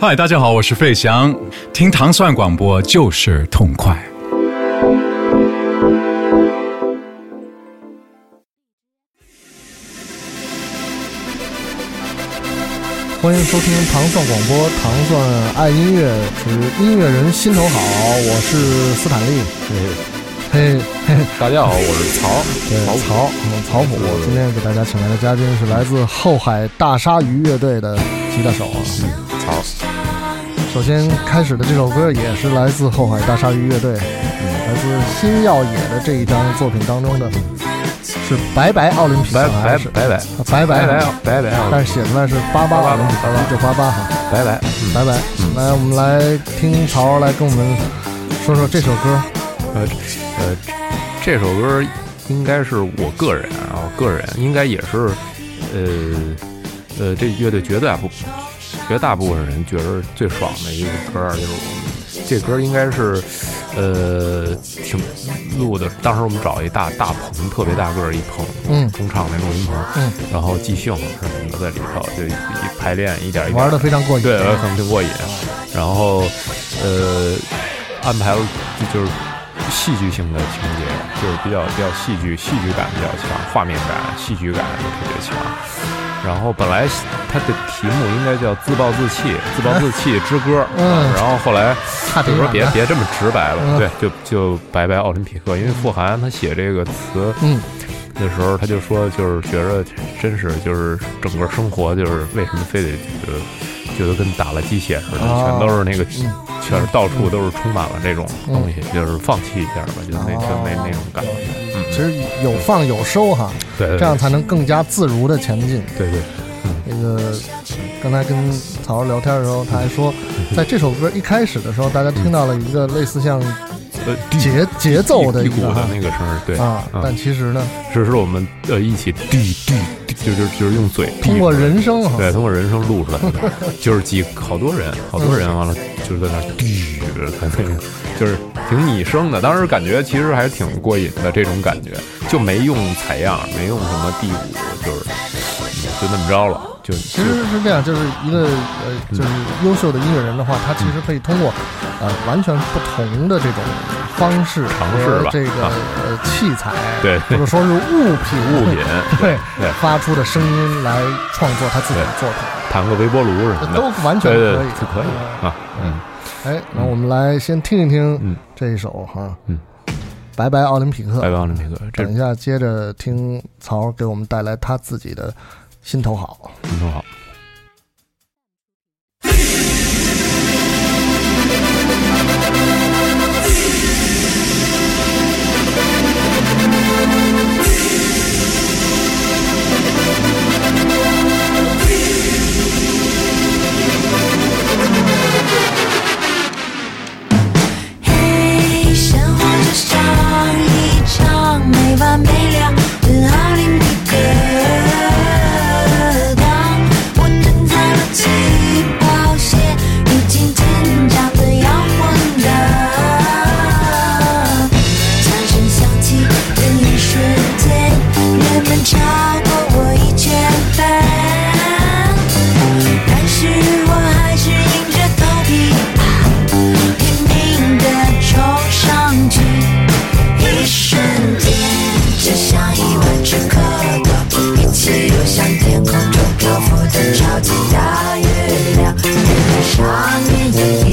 嗨，大家好，我是费翔，听糖蒜广播就是痛快。欢迎收听糖蒜广播，糖蒜爱音乐，是音乐人心头好，我是斯坦利。嘿，嘿，大家好，我是曹，对，曹，嗯，曹普。今天给大家请来的嘉宾是来自后海大鲨鱼乐队的吉他手啊，曹。首先开始的这首歌也是来自后海大鲨鱼乐队，来自新耀野的这一张作品当中的，是白白奥林匹克还是白白白白白白白，但是写出来是八八奥林匹克，一九八八哈，白白白白。来，我们来听曹来跟我们说说这首歌。呃呃，这首歌应该是我个人啊，个人应该也是，呃呃，这乐队绝对不。绝大部分人觉得最爽的一个歌就是我们这歌应该是，呃，挺录的。当时我们找一大大棚，特别大个儿一棚，嗯，中唱那录音棚，嗯，然后即兴什么的在里头，就一排练一点一点玩的非常过瘾，对，很挺过瘾。然后，呃，安排了就是戏剧性的情节，就是比较比较戏剧，戏剧感比较强，画面感、戏剧感都特别强。然后本来它的题目应该叫“自暴自弃”，“自暴自弃之歌”。嗯。然后后来就说别别这么直白了，对，就就拜拜奥林匹克。因为傅函他写这个词，嗯，那时候他就说，就是觉着真是就是整个生活就是为什么非得觉得觉得跟打了鸡血似的，全都是那个，全是到处都是充满了这种东西，就是放弃一下吧，就那就那那种感觉。嗯，其实有放有收哈。对，这样才能更加自如的前进。对对，那个刚才跟曹聊天的时候，他还说，在这首歌一开始的时候，大家听到了一个类似像呃节节奏的一个那个声儿，对啊，但其实呢，只是我们呃一起滴滴，就是就是用嘴通过人声，对，通过人声录出来的，就是几好多人，好多人完了就是在那滴，在那个就是挺拟声的，当时感觉其实还是挺过瘾的这种感觉。就没用采样，没用什么第五，就是就那么着了。就其实是这样，就是一个呃，就是优秀的音乐人的话，他其实可以通过呃完全不同的这种方式尝试这个呃器材，对，或者说是物品物品，对发出的声音来创作他自己的作品，弹个微波炉什么的。都完全可以，就可以啊。嗯，哎，那我们来先听一听这一首哈，嗯。拜拜奥林匹克，拜拜奥林匹克。等一下，接着听曹给我们带来他自己的心头好，心头好。一场没完没了的奥林匹克，wanted to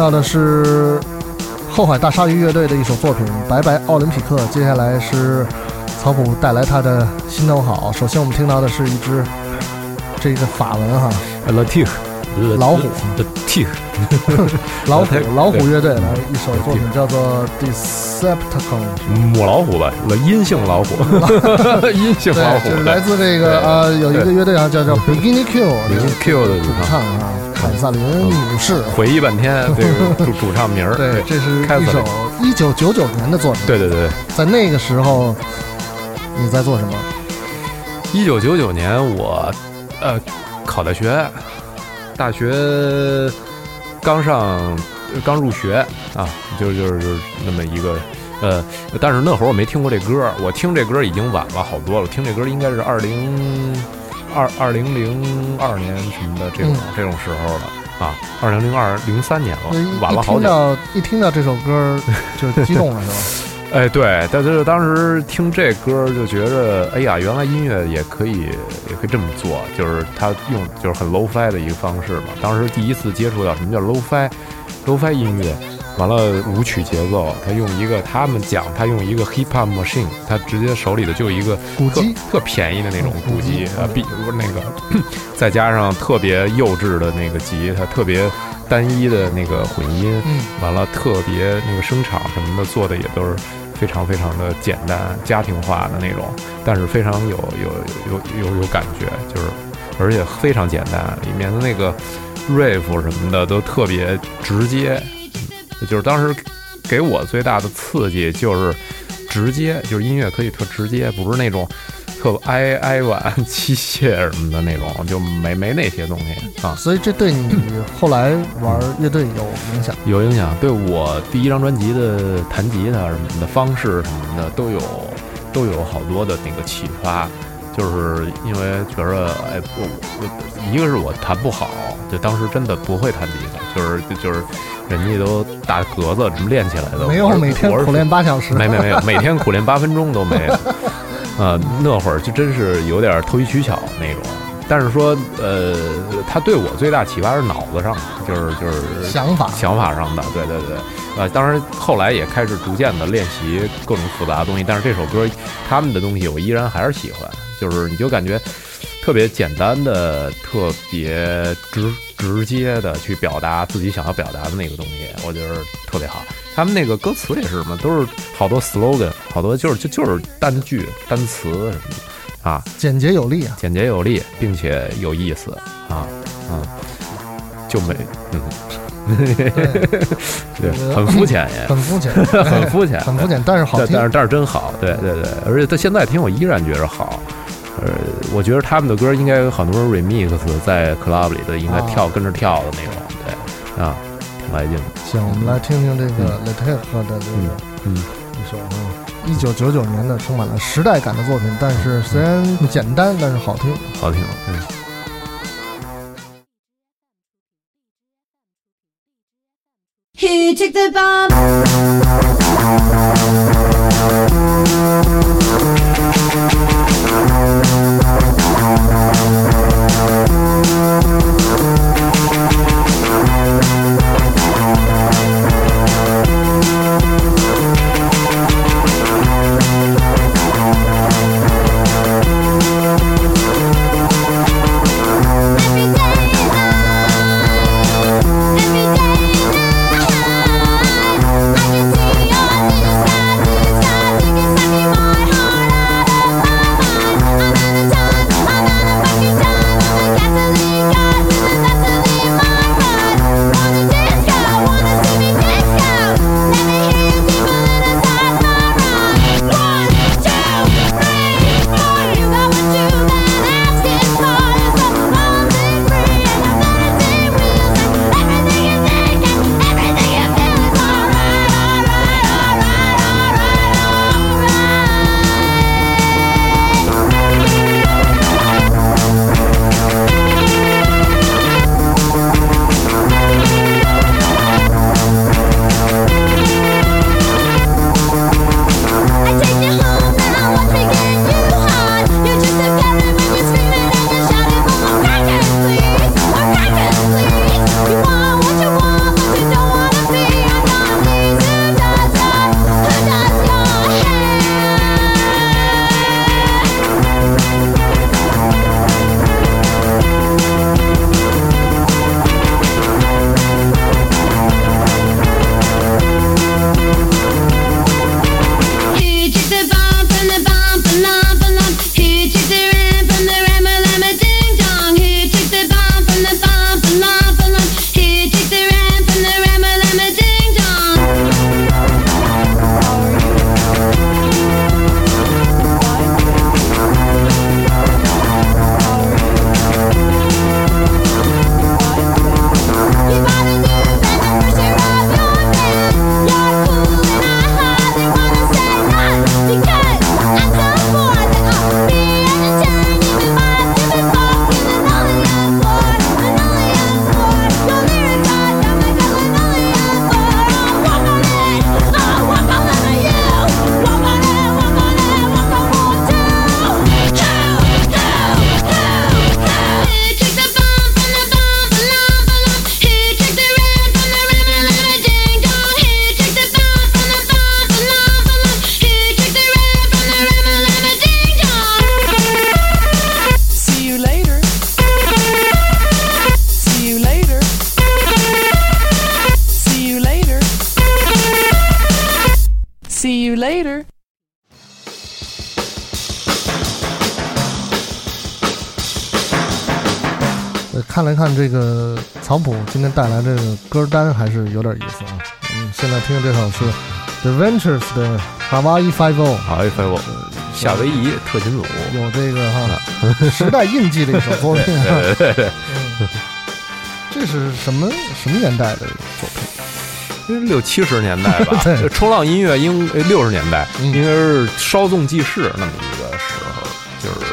到的是后海大鲨鱼乐队的一首作品《白白奥林匹克》，接下来是曹普带来他的心头好。首先我们听到的是一只这个法文哈。l a t i 老虎。老虎 老虎乐队的一首作品叫做《Decepticon》。母老虎吧，阴性老虎，阴性老对，虎，就是来自这个呃，有一个乐队啊，叫叫 Bikini Q，零 Q 的主唱啊，凯瑟琳女士。回忆半天，这个主主唱名儿，对，这是一首一九九九年的作品。对对对，在那个时候，你在做什么？一九九九年我呃考大学，大学刚上刚入学。啊，就是就是就是那么一个呃，但是那会儿我没听过这歌，我听这歌已经晚了好多了，我听这歌应该是二零二二零零二年什么的这种、嗯这种时候了啊，二零零二零三年了晚了好久。听到一听到这首歌 就激动了，是吧？哎，对，但是当时听这歌就觉着，哎呀，原来音乐也可以，也可以这么做，就是他用就是很 low fi 的一个方式嘛。当时第一次接触到什么叫 low fi，low fi 音乐，完了舞曲节奏，他用一个他们讲他用一个 hip hop machine，他直接手里的就一个特鼓机。特便宜的那种嗯鼓机。啊，比不是那个，再加上特别幼稚的那个吉他，特别单一的那个混音，嗯，完了特别那个声场什么的做的也都是非常非常的简单、家庭化的那种，但是非常有有有有有感觉，就是而且非常简单，里面的那个 riff 什么的都特别直接，嗯就是当时给我最大的刺激就是直接，就是音乐可以特直接，不是那种。特哀哀婉、机械什么的那种，就没没那些东西啊。所以这对你 后来玩乐队有影响。有影响，对我第一张专辑的弹吉他什么的方式什么的都有都有好多的那个启发，就是因为觉着哎，我我一个是我弹不好，就当时真的不会弹吉他，就是就是人家都打格子什么练起来的，没有每天苦练八小时，没没没有，每天苦练八分钟都没有。啊、那会儿就真是有点投机取巧那种。但是说，呃，他对我最大启发是脑子上的，就是就是想法想法上的，对对对。呃，当然后来也开始逐渐的练习各种复杂的东西，但是这首歌他们的东西我依然还是喜欢，就是你就感觉特别简单的、特别直直接的去表达自己想要表达的那个东西，我觉得特别好。他们那个歌词也是嘛，都是好多 slogan，好多就是就就是单句、单词什么的啊，简洁有力啊。简洁有力，并且有意思啊，嗯，就没嗯，对，很肤浅也，很肤浅，很肤浅，很肤浅，但是好听但但。是但是真好，对对对，而且他现在听我依然觉着好。呃，我觉得他们的歌应该有很多 remix 在 club 里的，应该啊跳跟着跳的那种，对啊，挺来劲的。行，我们来听听这个 l e t e 的这个嗯秀啊，一九九九年的充满了时代感的作品，但是虽然简单，但是好听。好听。嗯 He took the bomb. 今天带来这个歌单，还是有点意思啊。嗯，现在听的这首是 The Ventures 的 Hawaii Five O，Hawaii Five O，夏威夷特勤组，有这个哈 时代印记的一首作品。对对对，嗯，这是什么什么年代的作品？六七十年代吧，冲浪音乐应六十年代嗯应该是稍纵即逝那么一个时候，就是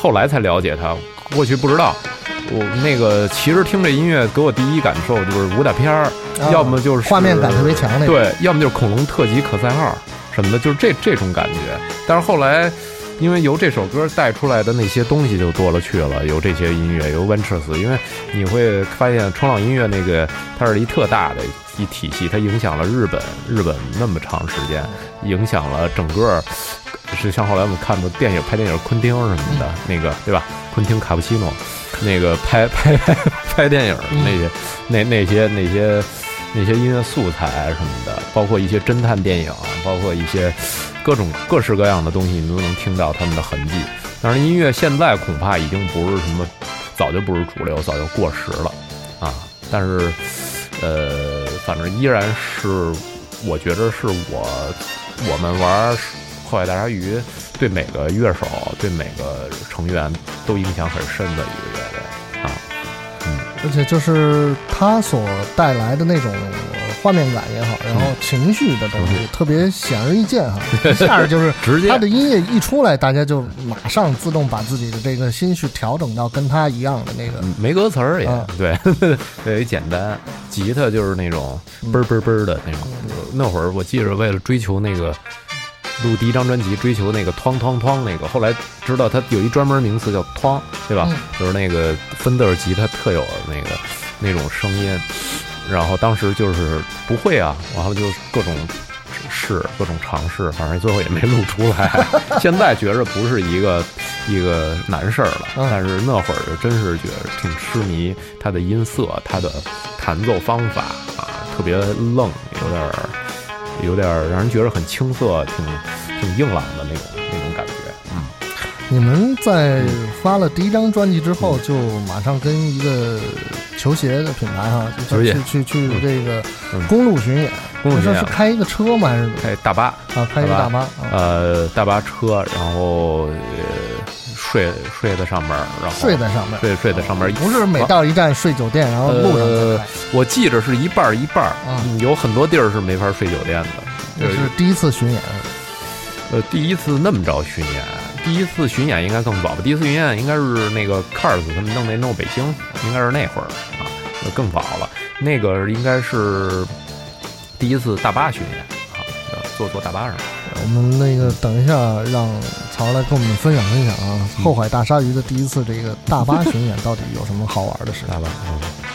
后来才了解它，过去不知道。我那个其实听这音乐给我第一感受就是武打片儿，啊要么就是画面感特别强那种。对，要么就是恐龙特级可赛号什么的，就是这这种感觉。但是后来，因为由这首歌带出来的那些东西就多了去了，有这些音乐，有 Ventures，因为你会发现冲浪音乐那个它是一特大的一体系，它影响了日本，日本那么长时间，影响了整个。是像后来我们看的电影拍电影，昆汀什么的，那个对吧？昆汀卡布奇诺，那个拍 拍拍拍电影那些、那那些那些那些音乐素材什么的，包括一些侦探电影，包括一些各种各式各样的东西，你都能听到他们的痕迹。但是音乐现在恐怕已经不是什么，早就不是主流，早就过时了啊。但是，呃，反正依然是，我觉得是我我们玩后海大鲨鱼对每个乐手、对每个成员都影响很深的一个乐队啊。嗯而且就是他所带来的那种画面感也好，然后情绪的东西特别显而易见哈，一下就是直接他的音乐一出来，大家就马上自动把自己的这个心绪调整到跟他一样的那个。嗯没歌词儿也、啊对，特别简单。吉他就是那种嘣嘣嘣的那种。那会儿我记着，为了追求那个录第一张专辑，追求那个哐哐哐那个，后来知道他有一专门名词叫哐，对吧？嗯就是那个芬德尔吉他特有的那个那种声音。然后当时就是不会啊，完了就各种试，各种尝试，反正最后也没录出来。现在觉着不是一个一个难事儿了，嗯但是那会儿就真是觉得挺痴迷他的音色，他的弹奏方法啊，特别愣，有点儿有点儿让人觉得很青涩，挺挺硬朗的那种那种感觉。嗯，你们在发了第一张专辑之后，就马上跟一个球鞋的品牌哈，就球鞋去去去这个嗯公路巡演。公路巡演是开一个车吗？还是开大巴，啊？开一个大巴啊？呃，大巴车，然后呃睡睡在上面，然后睡在上面，睡睡在上面儿，不是每到一站睡酒店，然后路上我记着是一半一半儿、啊有很多地儿是没法睡酒店的。这是第一次巡演，呃，第一次那么着巡演，第一次巡演应该更早吧？第一次巡演应该是那个 Cars 他们弄那弄北京，应该是那会儿啊，呃更早了。那个应该是第一次大巴巡演坐坐大巴上。我们那个等一下让曹来跟我们分享分享啊，后海大鲨鱼的第一次这个大巴巡演到底有什么好玩的事？大巴，嗯。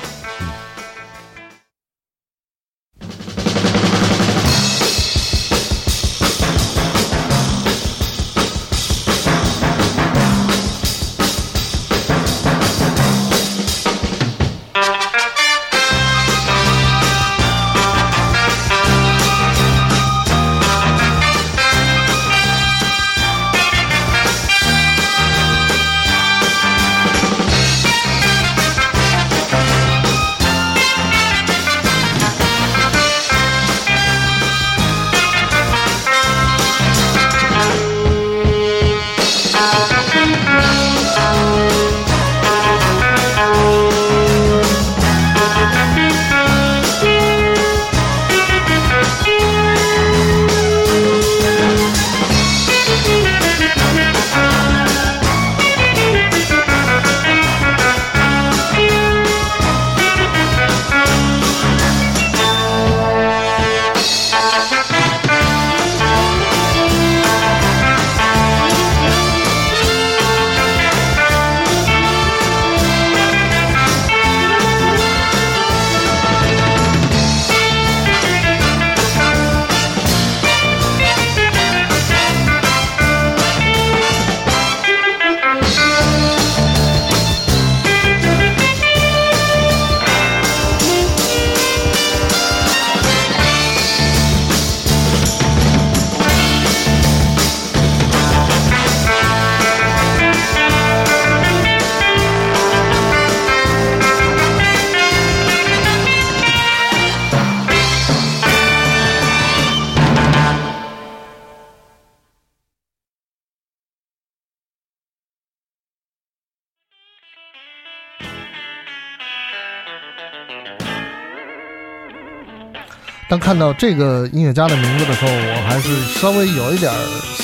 看到这个音乐家的名字的时候，我还是稍微有一点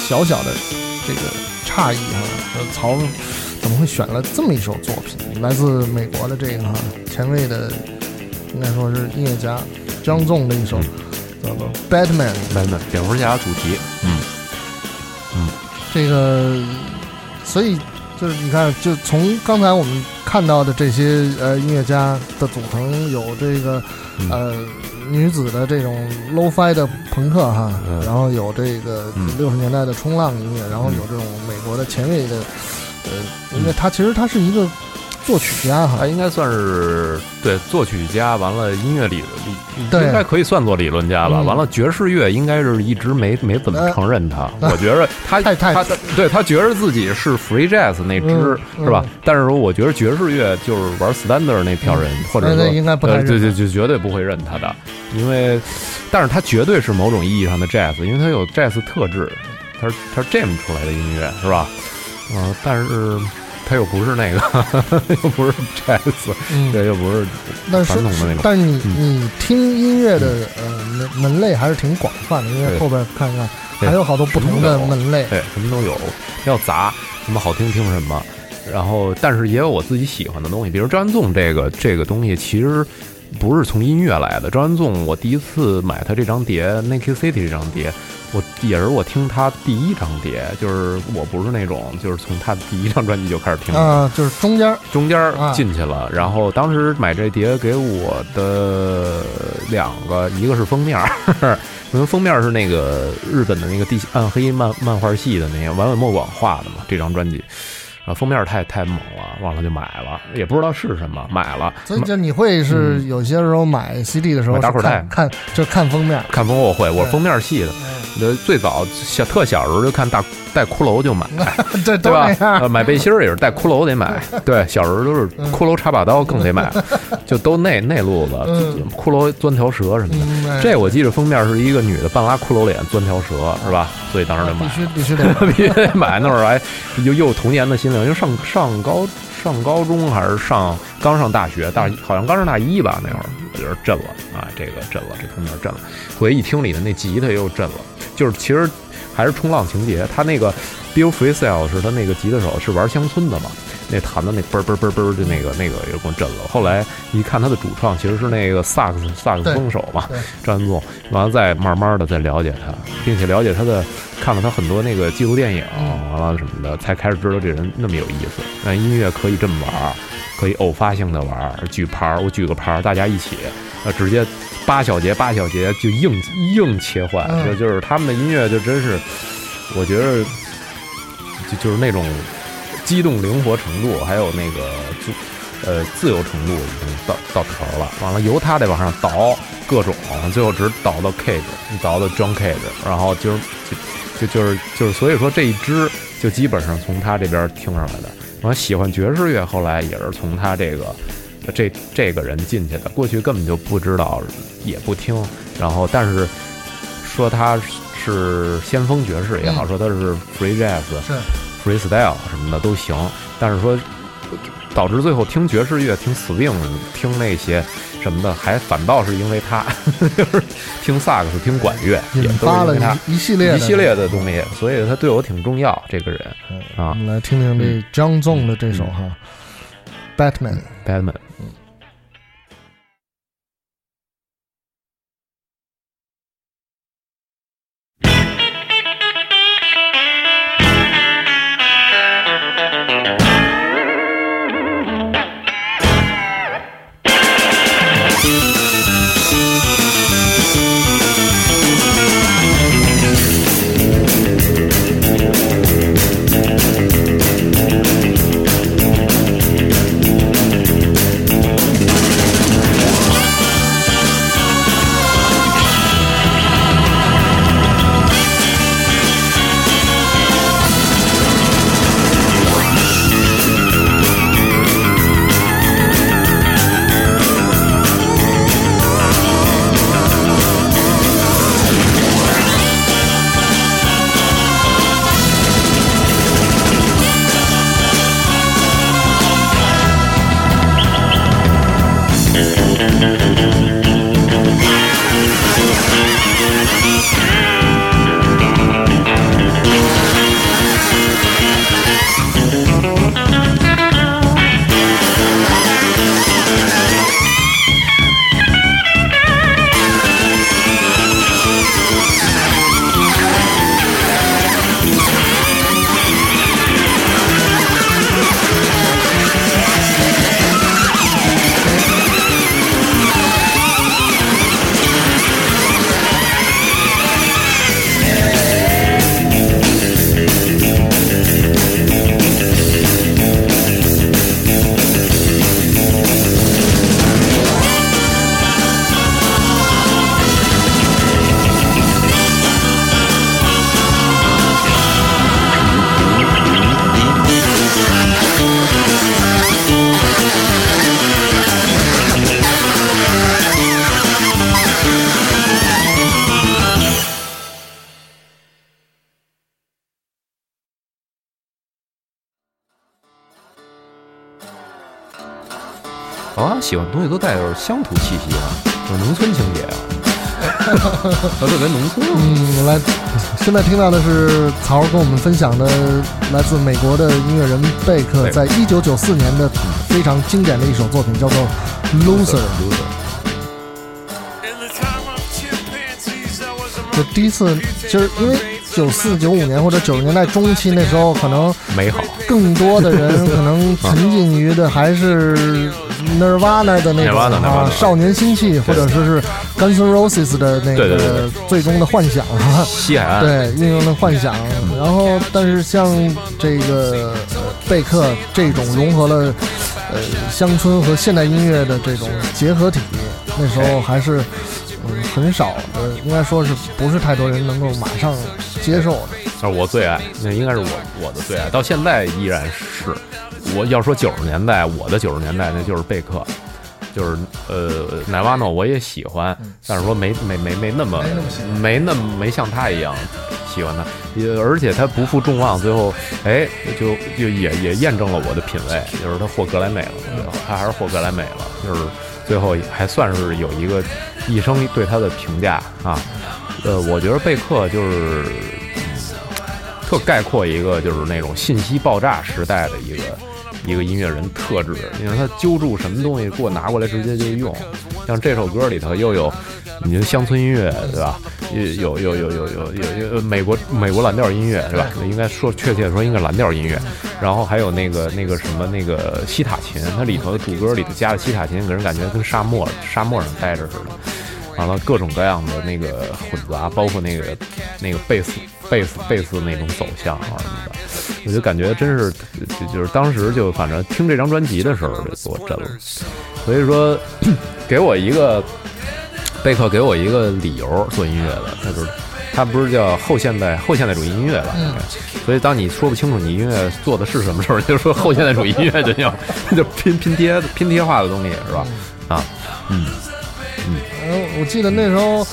小小的这个诧异哈，说曹怎么会选了这么一首作品？来自美国的这个哈前卫的，应该说是音乐家张纵的一首叫做《Batman》。没没，蝙蝠侠主题，嗯嗯这个，所以就是你看，就从刚才我们看到的这些呃音乐家的组成，有这个呃女子的这种 low-fi 的朋克哈，嗯。然后有这个嗯。六十年代的冲浪音乐，然后有这种美国的前卫的呃因为它其实它是一个作曲家哈他，应该算是对作曲家，完了音乐理理对应该可以算作理论家吧。嗯完了爵士乐应该是一直没没怎么承认他。我觉着他太太他对他觉着自己是 free jazz 那支、是吧？但是说我觉得爵士乐就是玩 standard 那票人，或者说应该不对对就绝对不会认他的，因为但是他绝对是某种意义上的 jazz，因为他有 jazz 特质，他是他是 jam 出来的音乐是吧？嗯、但是他又不是那个，又不是 jazz，嗯对，又不是传统的那种。但是你嗯你听音乐的呃门门类还是挺广泛的，因为后边看看还有好多不同的门类。对，什么都有，要杂，什么好听听什么。然后，但是也有我自己喜欢的东西，比如张安纵这个这个东西，其实不是从音乐来的。张元纵，我第一次买他这张碟《Naked City》这张碟，我也是我听他第一张碟，就是我不是那种就是从他第一张专辑就开始听的，啊，就是中间儿。中间进去了，然后当时买这碟给我的两个，一个是封面儿，因为封面儿是那个日本的那个地暗黑漫漫画系的那个丸尾莫广画的嘛，这张专辑，封面太太猛了，忘了就买了，也不知道是什么，买了，所以就你会是有些时候买 CD 的时候看看就看封面，看封我会，我是封面系的，呃，最早小特小时候就看大带骷髅就买，这都对吧？买背心儿也是带骷髅得买，对，小时候都是骷髅插把刀更得买，就都那那路子，嗯。骷髅钻条蛇什么的。这我记得封面是一个女的半拉骷髅脸钻条蛇，是吧？所以当时就买必须了，必须得必须得买。那会儿还又又有童年的心灵，因为上上高上高中还是上刚上大学，大好像刚上大一吧，那会儿我觉得震了啊，这个震了，这封面震了。回一听里的那吉他又震了，就是其实还是冲浪情节，他那个 Bill Frisell 是他那个吉他手是玩乡村的嘛，那弹的那嘣儿嘣儿嘣嘣儿的那个那个也给我震了。后来一看他的主创其实是那个萨克斯萨克斯风手嘛对，张元纵，完了再慢慢的再了解他，并且了解他的，看了他很多那个纪录电影，嗯完了什么的，才开始知道这人那么有意思。那音乐可以这么玩，可以偶发性的玩，举牌儿，我举个牌儿，大家一起，呃，直接八小节八小节就硬硬切换，嗯就就是他们的音乐就真是，我觉得就就是那种机动灵活程度，还有那个就呃自由程度已经到到头了。完了由他再往上倒各种，最后只倒到 Cage，倒到 John Cage，然后就是就就就是就是所以说这一支就基本上从他这边听上来的。完了喜欢爵士乐，后来也是从他这个。这这个人进去的，过去根本就不知道，也不听。然后，但是说他是先锋爵士也好，嗯说他是 free jazz、是 freestyle 什么的都行。但是说导致最后听爵士乐、听 swing、听那些什么的，还反倒是因为他，就 是听萨克斯、听管乐，也发了是因为他一一系列一系列的东西，所以他对我挺重要。这个人啊我们来听听这张纵的这首哈，Batman。，Batman。乡土气息啊，有农村情节啊，他特别农村。嗯，来，现在听到的是曹跟我们分享的来自美国的音乐人贝克在一九九四年的非常经典的一首作品，叫做《Loser》。loser，就第一次，就是因为九四九五年或者九十年代中期那时候，可能美好。更多的人可能沉浸于的还是 Nirvana 的那种啊少年心气，或者说是 Guns N' Roses 的那个最终的幻想啊。西海岸，对，运用的幻想。然后，但是像这个呃贝克这种融合了呃乡村和现代音乐的这种结合体，那时候还是嗯很少的，应该说是不是太多人能够马上接受的。那是我最爱，那应该是我我的最爱，到现在依然是。我要说九十年代，我的九十年代那就是贝克，就是呃奶瓦诺我也喜欢，但是说没没没没那么没那么没那么没像他一样喜欢他，也而且他不负众望，最后哎就就也也验证了我的品味，就是他获格莱美了，最后他还是获格莱美了，就是最后还算是有一个一生对他的评价啊。呃，我觉得贝克就是特概括一个就是那种信息爆炸时代的一个一个音乐人特质。你看他揪住什么东西给我拿过来，直接就用。像这首歌里头又有，你的乡村音乐对吧？有有有有有有有美国美国蓝调音乐是吧？应该说确切说应该蓝调音乐。然后还有那个那个什么那个西塔琴，它里头的主歌里头加了西塔琴，给人感觉跟沙漠沙漠上待着似的。完了，各种各样的那个混杂，包括那个那个贝斯贝斯贝斯那种走向啊什么的，我就感觉真是就就是当时就反正听这张专辑的时候就给我震了，所以说 给我一个贝克给我一个理由做音乐的，他就是他不是叫后现代后现代主义音乐吧？嗯所以当你说不清楚你音乐做的是什么时候，就说后现代主义音乐就叫 就拼拼贴拼贴化的东西是吧？啊，嗯。然后我记得那时候，我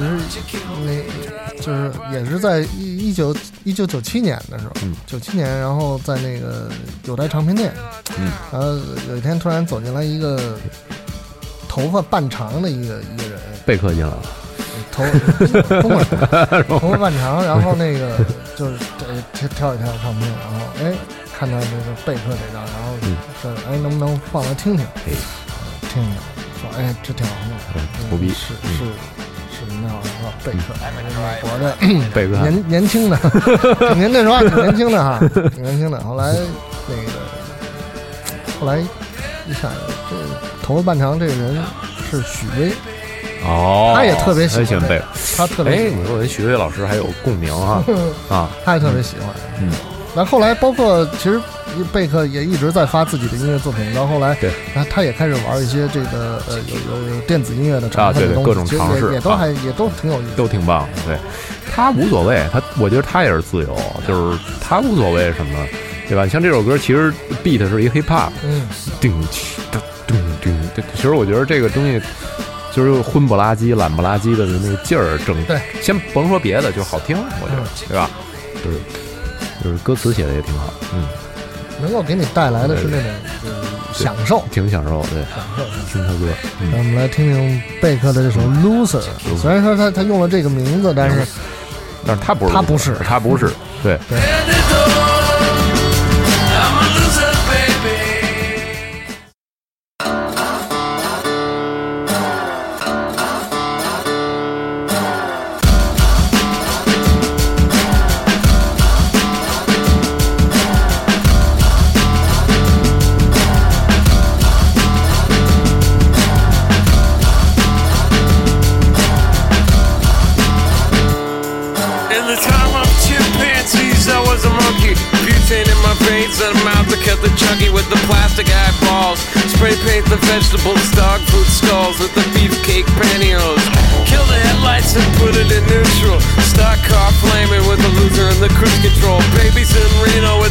是那，就是也是在一一九一九九七年的时候嗯，九七年，然后在那个有台唱片店，嗯，然后有一天突然走进来一个头发半长的一个一个人，贝克进来了，头中国人，头发半长，然后那个就是呃挑挑一挑唱片，然后哎看到这个贝克这张，然后嗯。说哎能不能放来听听，哎。听听，说哎这挺好听的。嗯牛逼。是嗯。是是那样说贝克，美国的 贝克年年轻的，挺年那时候还挺年轻的哈，挺年轻的。后来那个后来一想，这头发半长这个人是许巍，哦，他也特别喜欢贝克。他特别哎，喜欢你说我跟许巍老师还有共鸣啊 啊！他也特别喜欢。嗯，那后来包括其实贝克也一直在发自己的音乐作品，到后来对，他他也开始玩一些这个呃有有有电子音乐的啊对对各种尝试啊也也都还也都挺有意思。都挺棒的，对他无所谓，他我觉得他也是自由，就是他无所谓什么，对吧？像这首歌其实 beat 是一 hip hop，嗯，叮咚咚，对其实我觉得这个东西就是昏不拉几、懒不拉几的那个劲儿，整对，先甭说别的，就是好听，我觉得，对吧？就是就是歌词写的也挺好，嗯，能够给你带来的是那种呃享受。挺享受，对，享受。听他歌，嗯。那我们来听听贝克的这首《Loser》。虽然说他他用了这个名字，但是但是他不是，他不是。他不是，对，对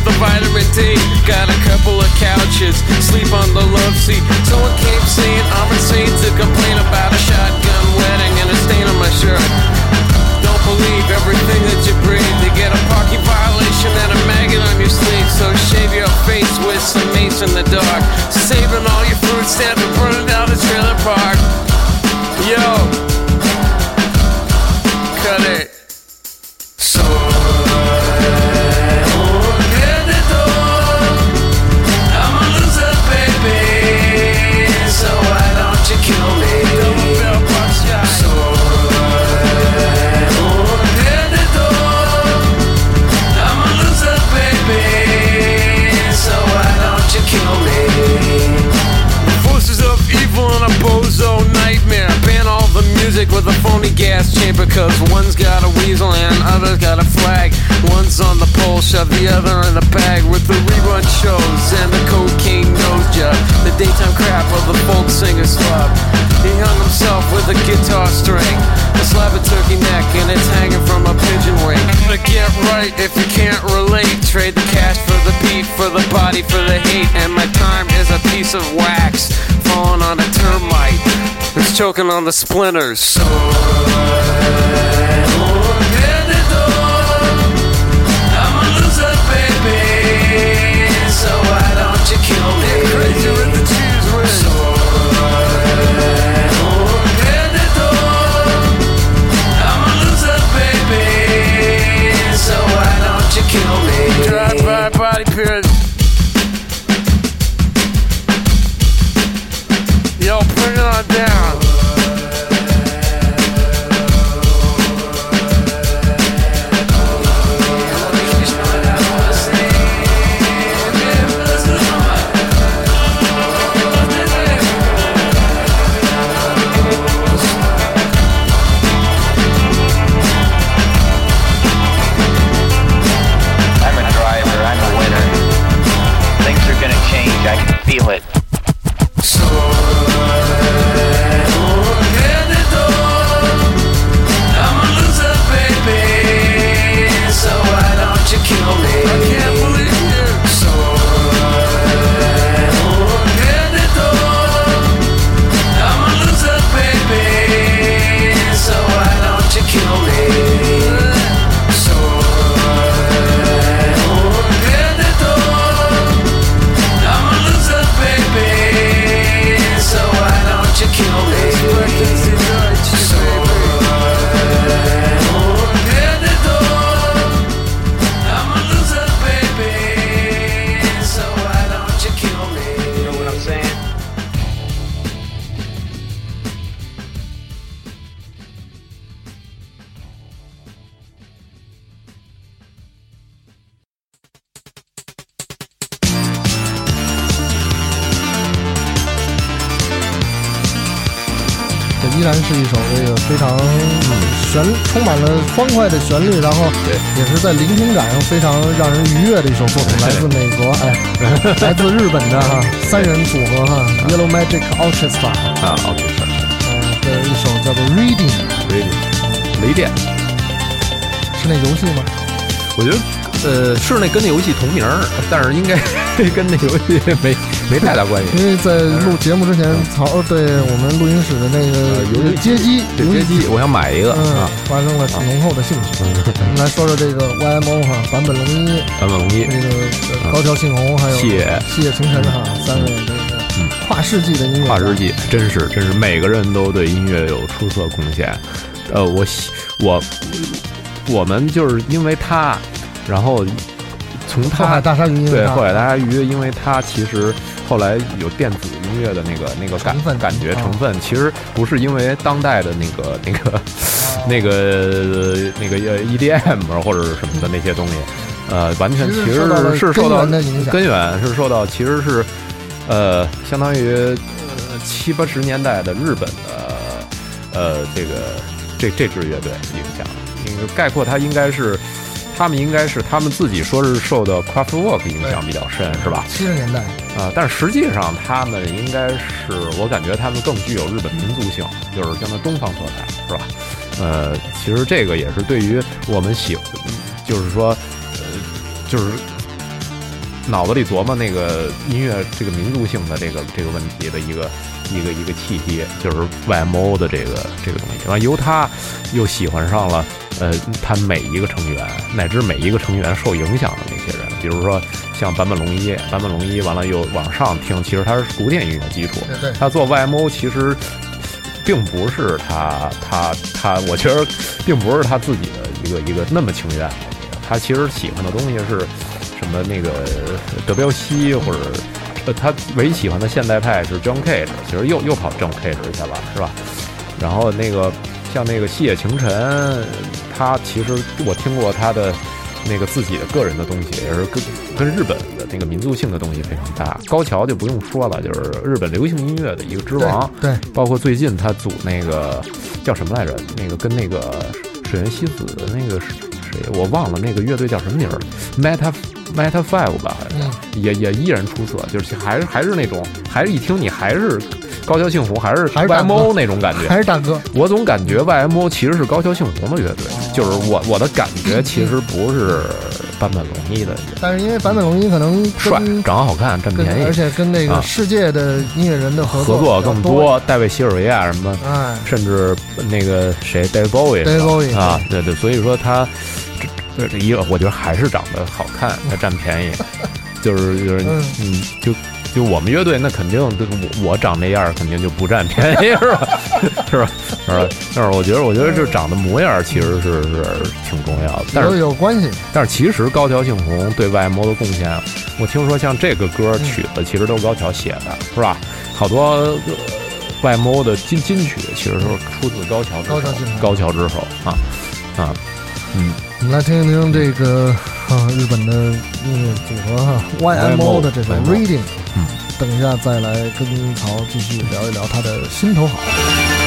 the vitamin D. Got a couple of couches, sleep on the love seat. Someone came saying I'm insane to complain about a shotgun wedding and a stain on my shirt. Don't believe everything that you breathe. You get a parking violation and a maggot on your sleeve. So shave your face with some mace in the dark. Saving all your food stamps and burning because one's got a weasel and other's got a flag. One's on the pole, shove the other in a bag with the rerun shows and the cocaine nose job. The daytime crap of the folk singer's club. He hung himself with a guitar string, a slab of turkey neck, and it's hanging from a pigeon wing. But get right if you can't relate. Trade the cash for the beat, for the body, for the hate, and my time is a piece of wax choking on the splinters. So why don't you kill me? 欢快的旋律，然后也是在聆听感上非常让人愉悦的一首作品，来自美国，哎，来自日本的哈三人组合哈 Yellow Magic Orchestra，啊，OK，是嗯的一首叫做 Reading，雷雷电，是那游戏吗？我觉得呃是那跟那游戏同名，但是应该 跟那游戏没没太大关系。因为在录节目之前，曹对我们录音室的那个游戏街机对街机，我想买一个嗯啊，，发生了浓厚的兴趣。我们来说说这个 YMO 哈，坂本龙一，坂本龙一这个呃高桥幸宏，还有细野细野晴臣哈，三位这个嗯跨世纪的音乐，跨世纪，真是真是每个人都对音乐有出色贡献。呃，我喜我我们就是因为他，然后从后海他大鲨鱼音乐对后海大鲨鱼，因为它其实后来有电子音乐的那个那个感感觉啊成分，其实不是因为当代的那个那个那个那个呃 EDM 或者是什么的那些东西，呃，完全其实是受到根源是受到其实是呃相当于呃七八十年代的日本的呃这个这这支乐队影响，应该概括它应该是。他们应该是他们自己说是受的 Craftwork 影响比较深，是吧？七十年代，啊、但是实际上他们应该是，我感觉他们更具有日本民族性，就是相当东方色彩，是吧？呃，其实这个也是对于我们喜，就是说，呃，就是脑子里琢磨那个音乐这个民族性的这个这个问题的一个一个一个契机，就是 YMO 的这个这个东西。完，由他又喜欢上了呃，他每一个成员乃至每一个成员受影响的那些人，比如说像坂本龙一，坂本龙一完了又往上听，其实他是古典音乐基础，他做 YMO 其实并不是他他他，我觉得并不是他自己的一个一个那么情愿，他其实喜欢的东西是什么那个德彪西或者。呃，他唯一喜欢的现代派是 John Cage，其实又又跑 John Cage 去了，是吧？然后那个像那个细野晴臣，他其实我听过他的那个自己的个人的东西，也是跟跟日本的那个民族性的东西非常搭。高桥就不用说了，就是日本流行音乐的一个之王。对，包括最近他组那个叫什么来着？那个跟那个水原希子的那个是谁？我忘了那个乐队叫什么名儿，Meta Meta Five 吧，好像嗯也也依然出色，就是还是还是那种，还是一听你还是高桥幸宏，还是还是大哥 YMO 那种感觉。还是大哥，我总感觉 YMO 其实是高桥幸宏的乐队，就是我我的感觉其实不是坂本龙一的但是因为坂本龙一可能帅，长得好看，占跟便宜，而且跟那个啊世界的音乐人的合合作更多。多，戴维希尔维亚什么，哎，甚至那个谁 David Bowie 是 David Bowie，啊，对对，所以说他这这一个我觉得还是长得好看，他占便宜，就是就是嗯嗯，就就我们乐队那肯定对我我长那样儿肯定就不占便宜 是吧？是吧？是吧？但是我觉得我觉得这长的模样其实是是挺重要的，但有是有关系。但是其实高桥幸宏对外 MO 的贡献，我听说像这个歌曲子其实都是高桥写的，是吧？好多、呃、YMO 的金金曲其实都是出自高桥之手高桥幸宏高桥之手啊啊，嗯，我们来听一听这个啊日本的音乐组合哈 YMO 的这首 Reading。嗯，等一下再来跟曹继续聊一聊他的心头好。「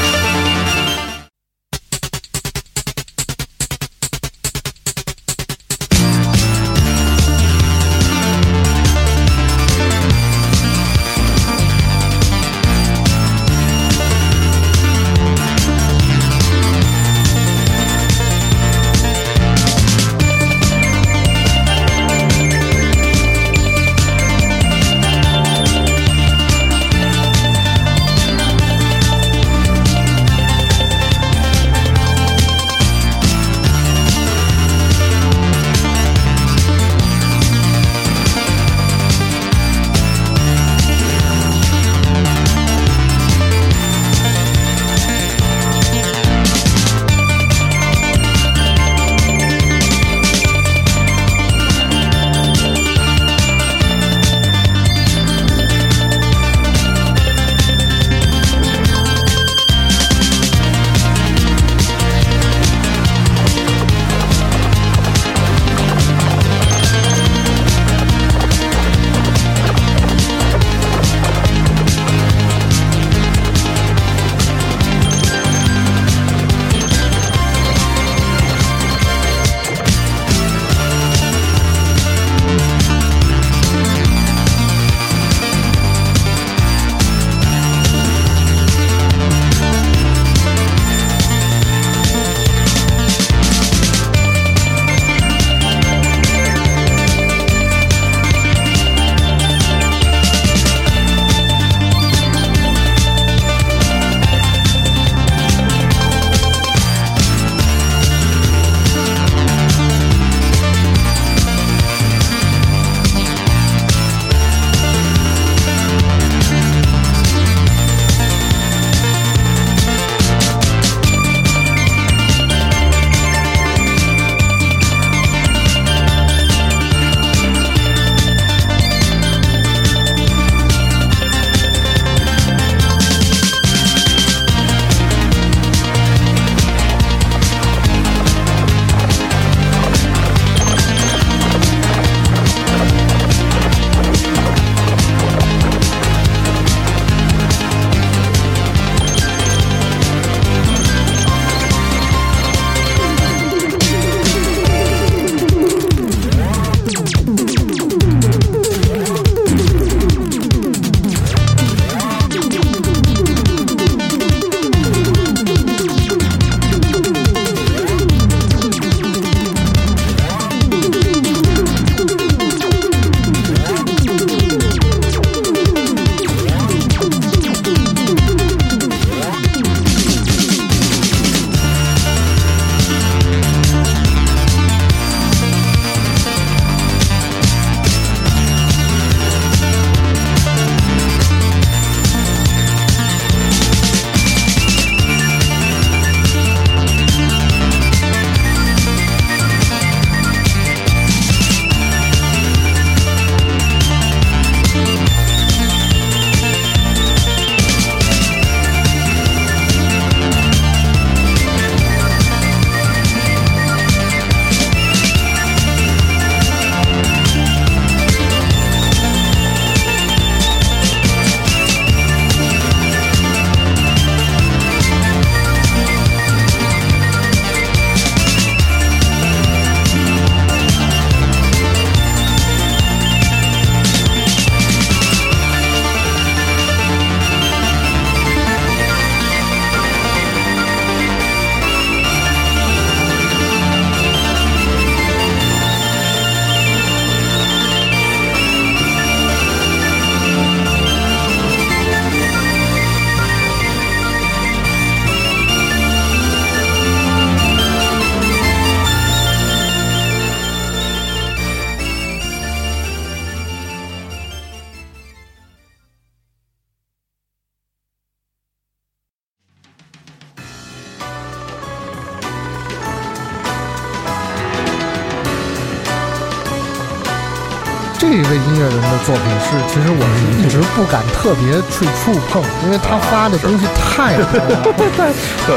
是，其实我是一直不敢特别去触碰，因为他发的东西太多了，对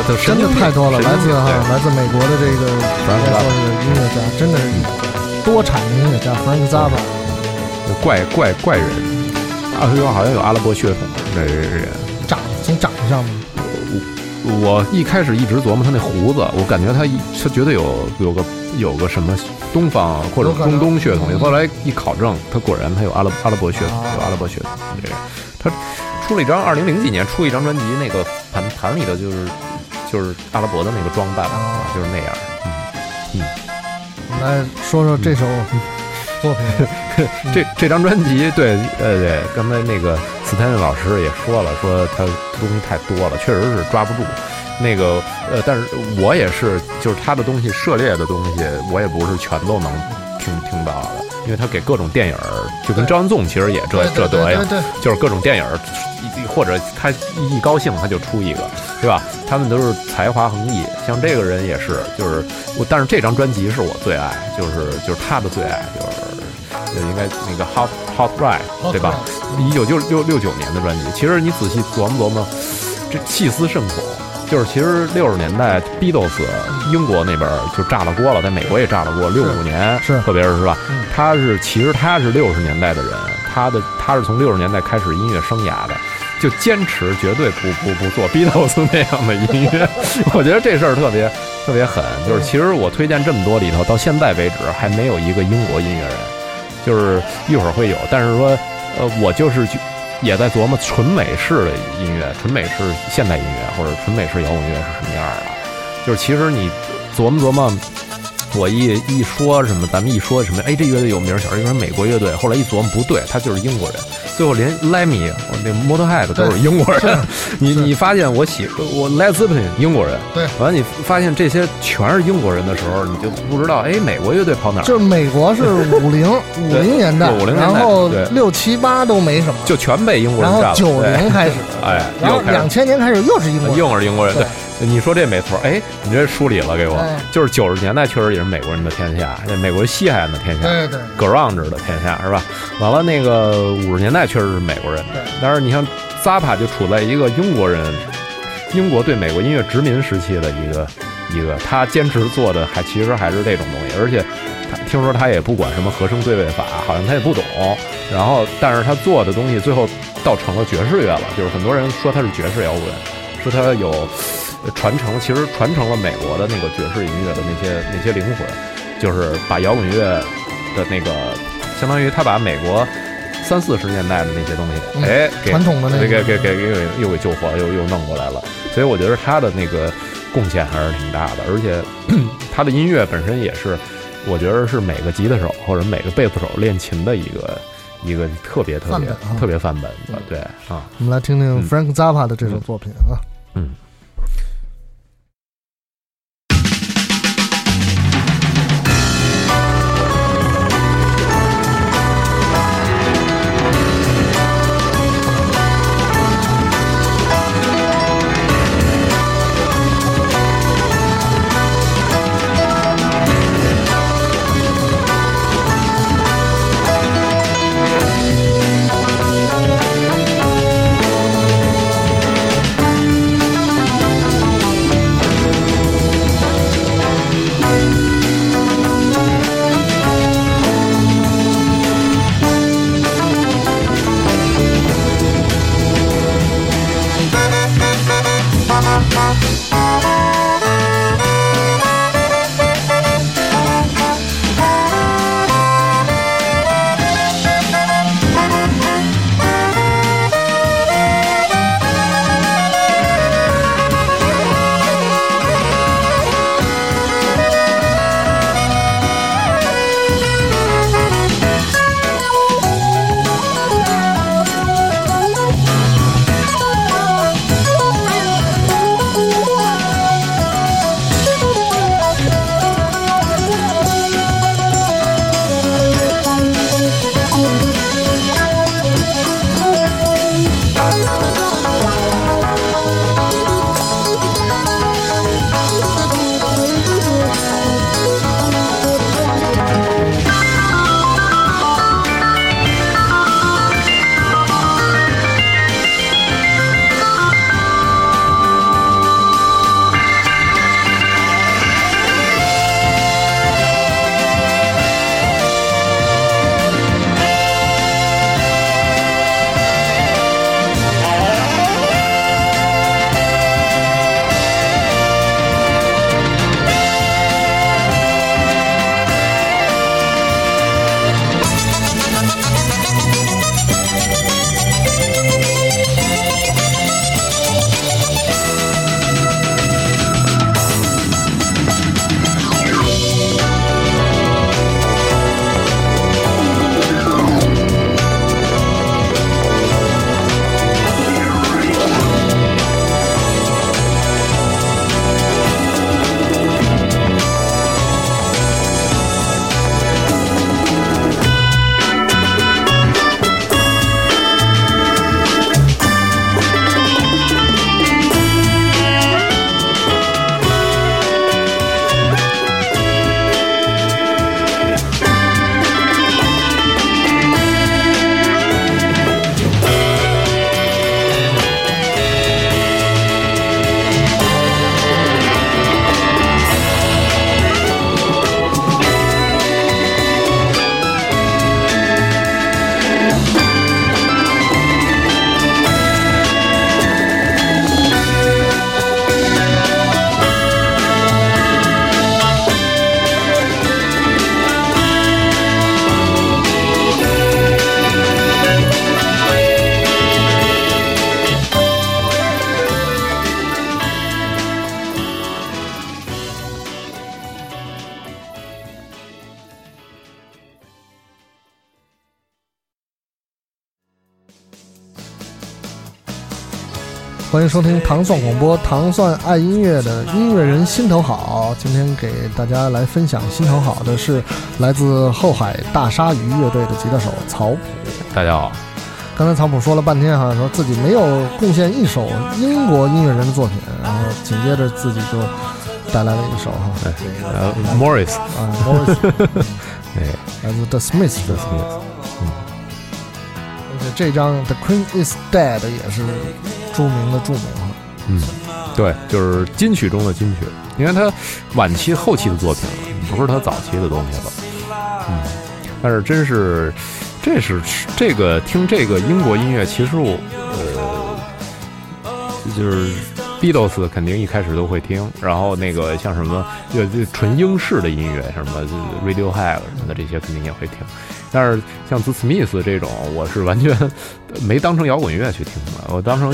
对，真的太多了。来自哈，来自美国的这个应该说是音乐家，真的是多产的音乐家，Frank Zappa。怪怪怪人，啊，说好像有阿拉伯血统的人。长从长相嘛，我一开始一直琢磨他那胡子，我感觉他他绝对有有个有个什么东方或者中东血统。嗯后来一考证，他果然他有阿拉阿拉伯血统，啊有阿拉伯血统。这个他出了一张二零零几年出一张专辑，那个盘盘里的就是就是阿拉伯的那个装扮，啊就是那样。嗯，我们来说说这首。这这张专辑，对，呃，对，刚才那个斯坦利老师也说了，说他东西太多了，确实是抓不住。那个，呃，但是我也是，就是他的东西涉猎的东西，我也不是全都能听听到的，因为他给各种电影儿，就跟张文纵其实也这这德样对，就是各种电影或者他一高兴他就出一个，对吧？他们都是才华横溢，像这个人也是，就是我，但是这张专辑是我最爱，就是就是他的最爱，就是就应该那个 Hot Hot Ride，Hot 对吧？一九六六六九年的专辑，其实你仔细琢磨琢磨，这细思甚恐。就是其实六十年代 Beatles 英国那边就炸了锅了，在美国也炸了锅。六五年是特别是是吧嗯？他是其实他是六十年代的人，他的他是从六十年代开始音乐生涯的，就坚持绝对不不不做 Beatles 那样的音乐。我觉得这事儿特别特别狠。就是其实我推荐这么多里头，到现在为止还没有一个英国音乐人，就是一会儿会有，但是说呃，我就是去也在琢磨纯美式的音乐、纯美式现代音乐或者纯美式摇滚乐是什么样的。就是其实你琢磨琢磨，我一一说什么，咱们一说什么，哎，这乐队有名儿，小时候美国乐队，后来一琢磨不对，他就是英国人。最后连 Lemmy、我那 Motorhead 都是英国人。你你发现我喜我 Led Zeppelin 英国人，对。完了你发现这些全是英国人的时候，你就不知道，哎，美国乐队跑哪儿？就是美国是五零 五零年代，50年代然后对。六七八都没什么，就全被英国人占了。然后九对。零开始，哎，然后两千年开始又是英国人，又是英国人，对对，你说这没错，哎，你这梳理了给我哎，就是九十年代确实也是美国人的天下，这美国西海岸的天下，对对 grunge 的天下是吧？完了，那个五十年代确实是美国人对，但是你像 Zappa 就处在一个英国人，英国对美国音乐殖民时期的一个一个，他坚持做的还其实还是这种东西，而且他听说他也不管什么和声对位法，好像他也不懂，然后但是他做的东西最后倒成了爵士乐了，就是很多人说他是爵士摇滚，说他有呃传承，其实传承了美国的那个爵士音乐的那些那些灵魂，就是把摇滚乐的那个，相当于他把美国三四十年代的那些东西，嗯哎，给传统的那个给给给给给又给救活，又又弄过来了。所以我觉得他的那个贡献还是挺大的，而且 他的音乐本身也是，我觉得是每个吉他手或者每个贝斯手练琴的一个一个特别特别啊特别范本的，对啊，我们来听听嗯 Frank Zappa 的这首作品啊。嗯。欢迎收听糖蒜广播，糖蒜爱音乐的音乐人心头好。今天给大家来分享心头好的是来自后海大鲨鱼乐队的吉他手曹普。大家好，刚才曹普说了半天哈，说自己没有贡献一首英国音乐人的作品，然后紧接着自己就带来了一首哈，呃，Morris，啊，Morris，对 来自 The Smiths。The Smiths，嗯。而且这张 The Queen Is Dead 也是著名的著名了。嗯，对，就是金曲中的金曲。你看他晚期、后期的作品了，不是他早期的东西了。嗯，但是真是，这是这个听这个英国音乐，其实我呃，就是 Beatles 肯定一开始都会听，然后那个像什么就就纯英式的音乐，什么 Radiohead 什么的这些肯定也会听。但是像 The Smiths 这种，我是完全没当成摇滚乐去听的，我当成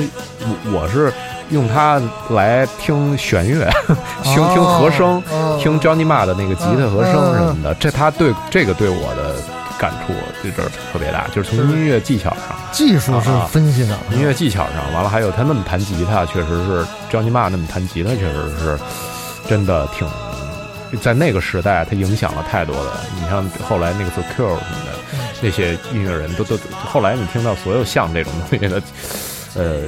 我我是用它来听弦乐，听听和声，哦听 Johnny Marr 的那个吉他和声什么的。这他对这个对我的感触这阵儿特别大，就是从音乐技巧上。技术是分析的，音乐技巧上，完了还有他那么弹吉他，确实是 Johnny Marr 那么弹吉他，确实是真的挺，在那个时代，他影响了太多的。你像后来那个 The Cure 什么的，那些音乐人都都后来你听到所有像这种东西的，呃，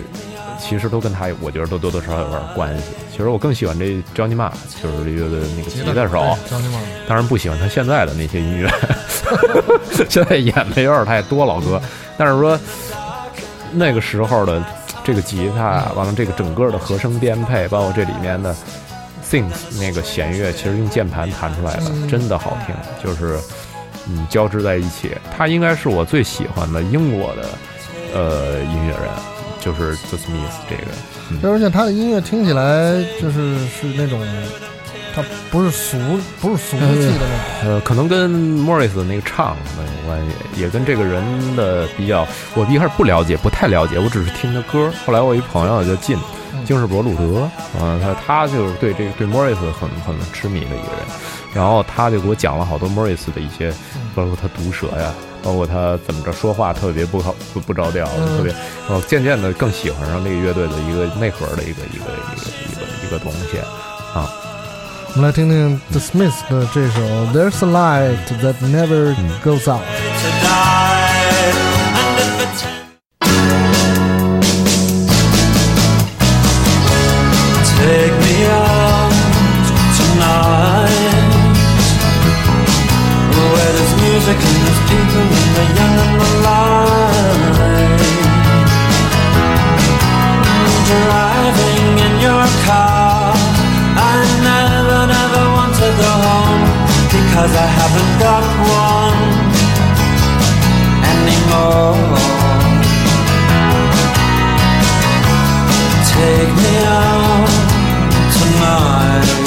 其实都跟他，我觉得都多多少少有点关系。其实我更喜欢这 Johnny Marr，就是这乐队那个吉他手，张金马当然不喜欢他现在的那些音乐，现在演的有点太多，老哥。但是说那个时候的这个吉他，完了这个整个的和声编配，包括这里面的 synth 那个弦乐，其实用键盘弹出来的，真的好听，就是嗯交织在一起。他应该是我最喜欢的英国的呃音乐人，就是 The Smiths 这个。嗯而且他的音乐听起来就是是那种，他不是俗，不是俗气的那种。呃，可能跟 Morris 的那个唱可能有关系，也跟这个人的比较。我一开始不了解，不太了解，我只是听他歌。后来我一朋友就进京士伯鲁德，嗯，他他就是对这个对 Morris 很很痴迷的一个人，然后他就给我讲了好多 Morris 的一些，包括他毒舌呀，包括他怎么着说话特别不好不不着调，特别，我渐渐的更喜欢上这个乐队的一个内核的一个一个一个一个一个东西啊。我们来听听 The Smiths 的这首《There's a Light That Never Goes Out》。The the Driving in your car. I never, never want to go home Because I haven't got one anymore. Take me out tonight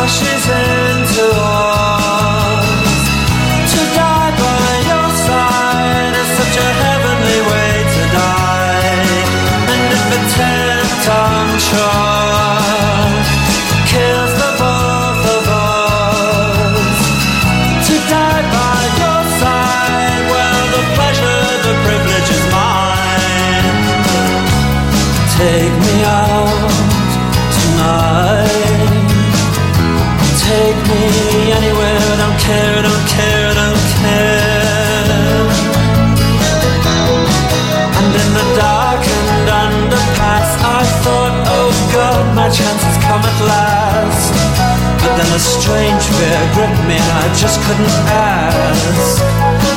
crashes into to die by your side is such a heavenly way to die. And if strange fear gripped me, and I just couldn't ask.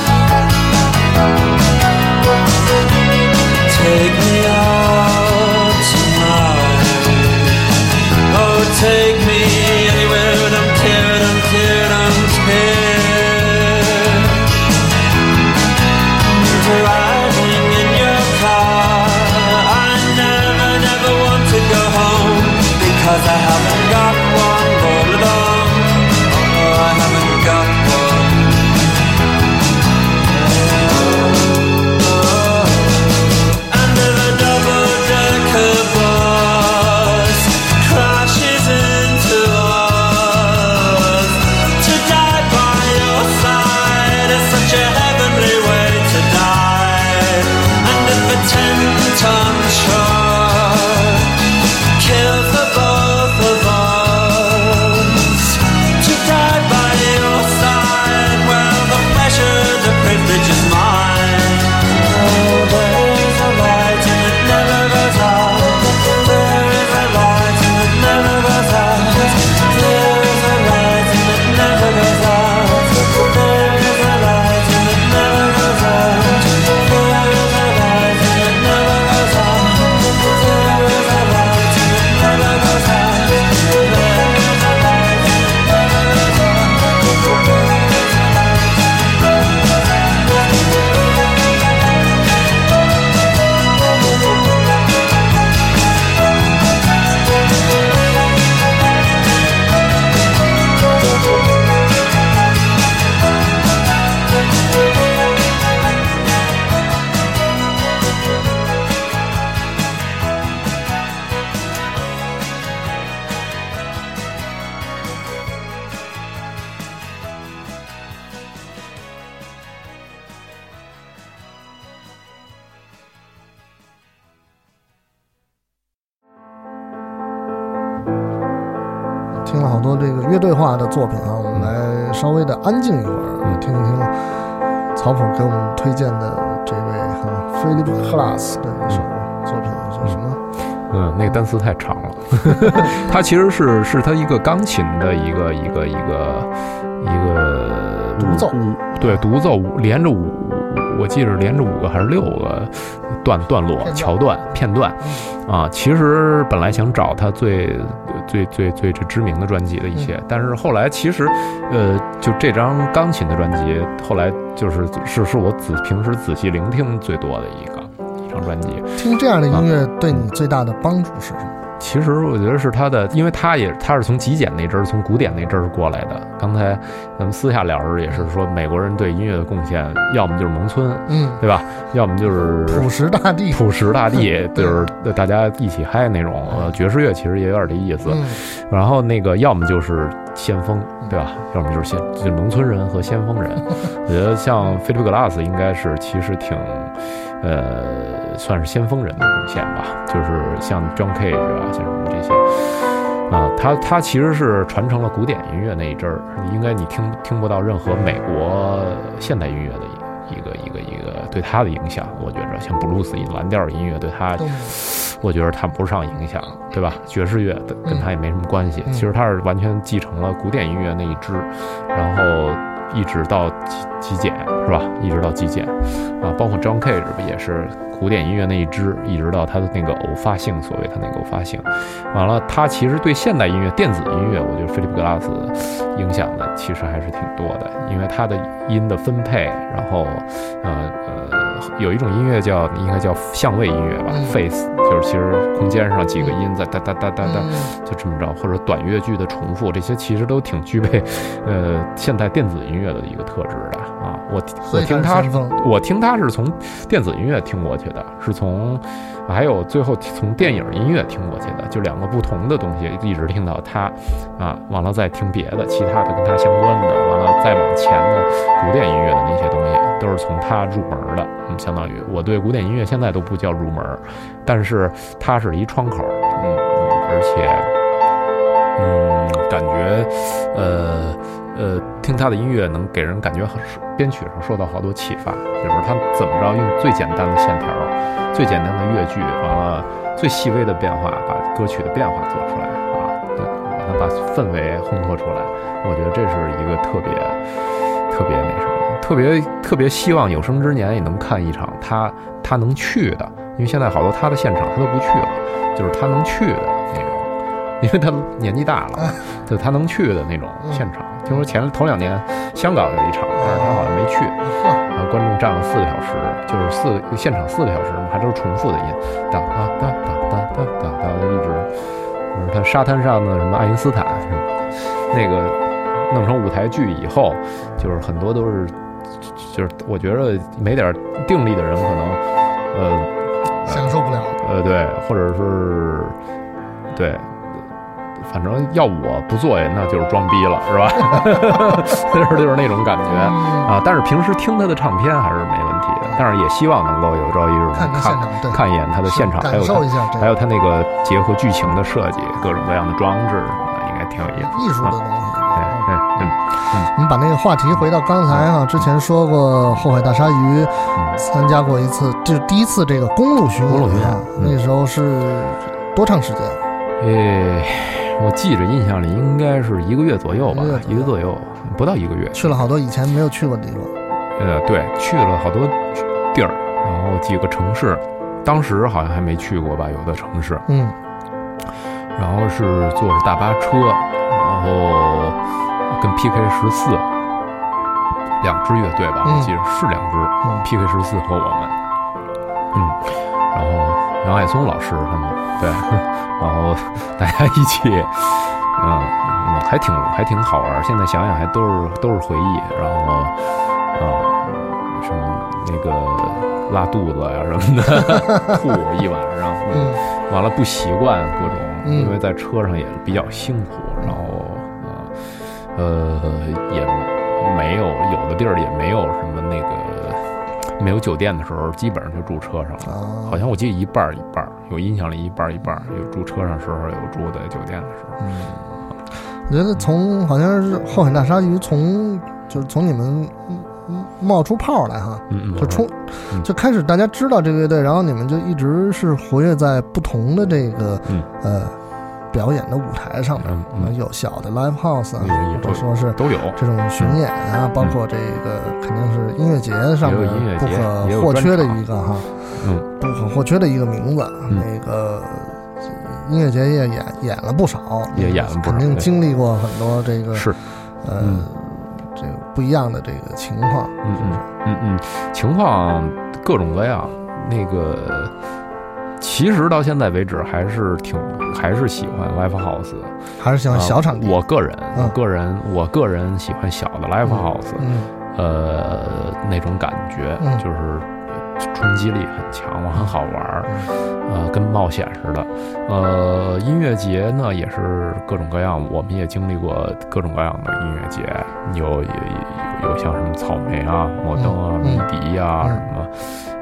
听了好多这个乐队化的作品啊，我们来稍微的安静一会儿，嗯听一听曹普给我们推荐的这位哈菲利普克拉斯的一首作品叫什么？嗯，那个单词太长了。它其实是是它一个钢琴的一个一个一个一个独奏对独奏五连着五，我记着连着五个还是六个段段落桥段片段啊。其实本来想找他最最最最最知名的专辑的一些，但是后来其实呃，就这张钢琴的专辑，后来就是是是我仔平时仔细聆听最多的一个一张专辑。听这样的音乐对你最大的帮助是什么？其实我觉得是他的，因为他也他是从极简那阵儿，从古典那阵儿过来的。刚才咱们私下聊时也是说，美国人对音乐的贡献，要么就是农村，嗯，对吧？要么就是朴实大地，朴实大地，就是大家一起嗨那种。呃，爵士乐其实也有点这意思。嗯然后那个要么就是先锋，对吧？要么就是先就是农村人和先锋人。我觉得像菲利普格拉斯应该是其实挺，呃，算是先锋人的贡献吧。就是像 John Cage 啊，像什么这些。啊，他他其实是传承了古典音乐那一阵儿，应该你听听不到任何美国现代音乐的一个一个一个对他的影响。我觉着像布鲁斯、蓝调音乐对他我觉得谈不上影响，对吧？爵士乐的跟他也没什么关系。嗯其实他是完全继承了古典音乐那一支，然后一直到极极简，是吧？一直到极简啊，包括 John Cage 不也是古典音乐那一支，一直到他的那个偶发性，所谓他那个偶发性。完了，他其实对现代音乐、电子音乐，我觉得菲利普格拉斯影响的其实还是挺多的，因为他的音的分配，然后呃呃，有一种音乐叫应该叫相位音乐吧、嗯 f a c e 就是其实空间上几个音在哒哒哒哒哒，嗯就这么着，或者短乐句的重复，这些其实都挺具备呃现代电子音乐的一个特质的啊。我我听他我听他是从电子音乐听过去的，是从还有最后从电影音乐听过去的，就两个不同的东西，一直听到他啊，完了再听别的其他的跟他相关的，完了再往前的古典音乐的那些东西，都是从他入门的。相当于我对古典音乐现在都不叫入门，但是它是一窗口，嗯嗯，而且。嗯，感觉，呃呃，听他的音乐能给人感觉很编曲上受到好多启发，就是他怎么着用最简单的线条、最简单的乐句，完了最细微的变化，把歌曲的变化做出来啊，对，完了把氛围烘托出来。我觉得这是一个特别特别那什么，特别特别希望有生之年也能看一场他他能去的，因为现在好多他的现场他都不去了，就是他能去的那种，因为他年纪大了，就他能去的那种现场。听说前头两年香港有一场，但是他好像没去，然后观众站了四个小时，就是四个现场四个小时嘛，还都是重复的音。哒哒哒哒哒哒哒哒一直，就是他沙滩上的什么爱因斯坦，那个弄成舞台剧以后，就是很多都是。就是我觉得没点定力的人可能，呃，享受不了。呃，对，或者是对，反正要我不做，那就是装逼了，是吧？就是 就是那种感觉啊。但是平时听他的唱片还是没问题的，但是也希望能够有朝一日看能看一眼他的现场，还感有受一下还有他那个结合剧情的设计，各种各样的装置，应该挺有意思。我们把那个话题回到刚才哈，之前说过《后海大鲨鱼》参加过一次，就是第一次这个公路巡公路巡演演啊，嗯那时候是多长时间？呃，我记着印象里应该是一个月左右吧一个左右，不到一个月。去了好多以前没有去过的地方。呃，对，去了好多地儿，然后几个城市，当时好像还没去过吧，有的城市。嗯，然后是坐着大巴车，然后跟 PK 十四两支乐队吧，嗯。我记得是两支、嗯。PK 十四和我们，嗯，然后杨海松老师他们对，然后大家一起，嗯嗯，还挺还挺好玩儿。现在想想还都是都是回忆，然后啊什么那个拉肚子呀、什么的，吐一晚上，嗯。完了不习惯各种，嗯。因为在车上也比较辛苦，呃呃也没有有的地儿也没有什么那个没有酒店的时候，基本上就住车上了。啊，好像我记得一半儿一半儿，有印象里一半儿一半儿，有住车上时候，有住在酒店的时候。嗯，我觉得从好像是后海大鲨鱼从就是从你们冒出泡来哈，就出嗯就开始大家知道这个乐队，然后你们就一直是活跃在不同的这个嗯呃表演的舞台上面，嗯嗯。有小的 live house 啊，也或者说是都有，这种巡演啊，包括这个肯定是音乐节上面不可或缺的一个哈，嗯。不可或缺的一个名字。嗯。那个音乐节也演演了不少，也演了不少肯定经历过很多这个是，呃嗯。这个不一样的这个情况。嗯嗯嗯嗯，情况各种各样。那个其实到现在为止还是挺还是喜欢 live house，还是喜欢小场地。啊我个人，嗯。我个人，我个人喜欢小的 live house，、嗯。呃，那种感觉、嗯。就是呃冲击力很强，很好玩儿，嗯。呃，跟冒险似的。呃，音乐节呢也是各种各样，我们也经历过各种各样的音乐节，有有有有像什么草莓啊、摩登啊、嗯迷笛啊、嗯。什么，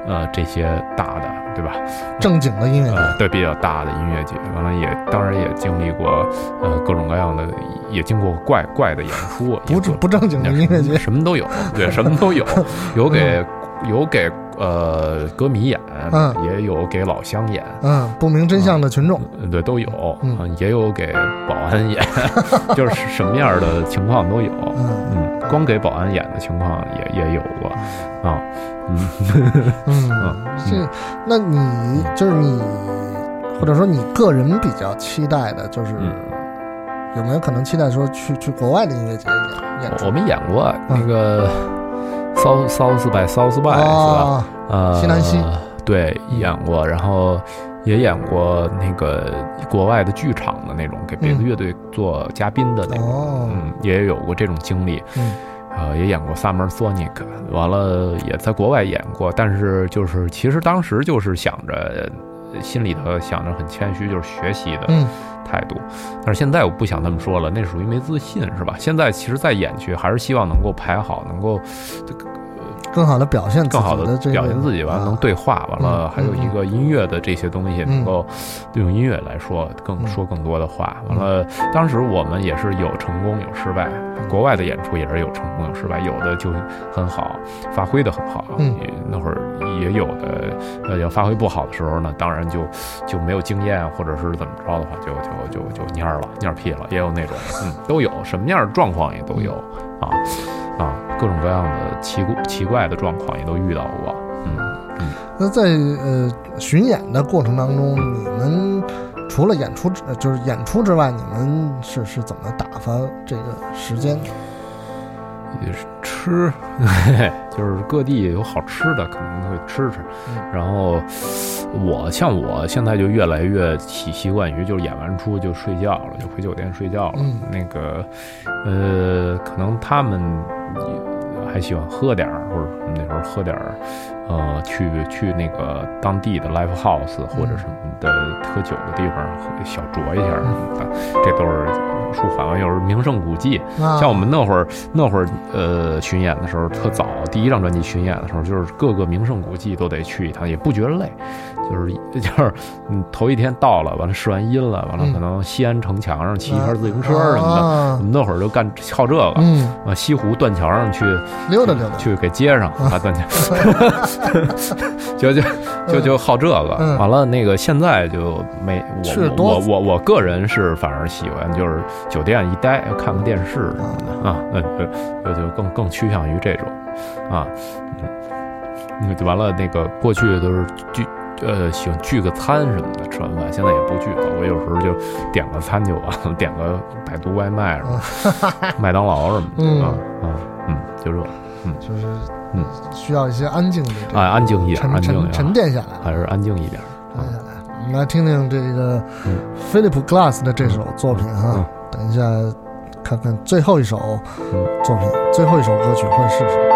呃，这些大的，对吧？正经的音乐呃，节，对，比较大的音乐节，完了也当然也经历过，呃，各种各样的，也经过怪怪的演出，不不正经的音乐节。什么都有，对，什么都有，有给有给呃歌迷演，嗯。也有给老乡演，嗯，不明真相的群众。嗯对，都有，嗯。嗯，也有给保安演，就是什么样的情况都有，嗯。嗯，光给保安演的情况也也有过，啊，嗯，嗯 嗯，这，那你就是你，或者说你个人比较期待的，就是嗯。有没有可能期待说去去国外的音乐节演演？我们演过嗯。那个 South South by South by 是吧？啊，呃，西南西对演过，然后也演过那个国外的剧场的那种，给别的嗯乐队做嘉宾的那种，哦嗯，也有过这种经历。嗯呃，也演过 Summer Sonic，完了也在国外演过，但是就是其实当时就是想着，心里头想着很谦虚，就是学习的嗯态度。但是现在我不想那么说了，那属于没自信，是吧？现在其实再演去，还是希望能够排好，能够更好的表现更好的表现自己，完了能啊对话，完了嗯还有一个音乐的这些东西，能够用音乐来说更嗯。说更多的话。完了，当时我们也是有成功有失败，国外的演出也是有成功有失败，有的就很好，发挥的很好，嗯。也那会儿也有的，呃，要发挥不好的时候呢，当然就就没有经验，或者是怎么着的话，就就就就蔫儿了，蔫儿屁了，也有那种，嗯，都有，什么样的状况也都有啊啊，各种各样的奇奇怪的状况也都遇到过，嗯那在呃巡演的过程当中，你们除了演出之就是演出之外，你们是是怎么打发这个时间？也是吃，就是各地有好吃的，可能会吃吃。嗯然后我像我现在就越来越习习惯于，就是演完出就睡觉了，就回酒店睡觉了。嗯那个呃，可能他们也还喜欢喝点儿，或者那时候喝点儿，呃，去去那个当地的 live house 或者什么的喝酒的地方喝小酌一下什么的，这都是舒缓完，又是名胜古迹。啊像我们那会儿那会儿呃巡演的时候特早，第一张专辑巡演的时候，就是各个名胜古迹都得去一趟，也不觉得累，就是就是嗯头一天到了，完了试完音了，完了嗯可能西安城墙上骑一圈自行车什么的，啊我们那会儿就干好这个。嗯，啊，西湖断桥上去溜达溜达。去给接上，把断桥，就就就就好这个。嗯完了，那个现在就没我我我我个人是反而喜欢就是酒店一待看看电视什么的啊，那就就就更更趋向于这种啊，嗯，那就完了。那个过去都是聚呃喜欢聚个餐什么的，吃完饭现在也不聚了。我有时候就点个餐就完了，点个百度外卖什么的，麦当劳什么的嗯啊啊嗯，就这嗯。就是嗯需要一些安静的这个啊，安静一点，沉沉沉淀下来。还是安静一点。沉淀下来。我们来听听这个嗯 Philip Glass 的这首作品哈嗯，等一下看看最后一首嗯作品，最后一首歌曲会是什么。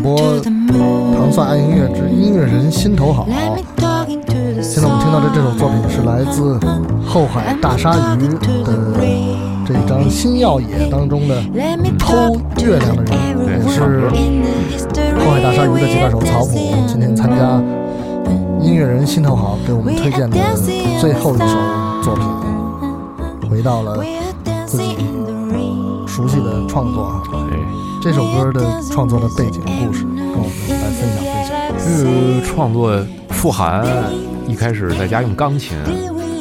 广播，糖蒜爱音乐之音乐人心头好。现在我们听到的这首作品是来自后海大鲨鱼的这一张《新耀野》当中的《偷月亮的人》，也是后海大鲨鱼的吉他手曹普今天参加音乐人心头好给我们推荐的最后一首作品，回到了自己熟悉的创作。这首歌的创作的背景故事，跟我们来分享分享。这个创作傅涵一开始在家用钢琴，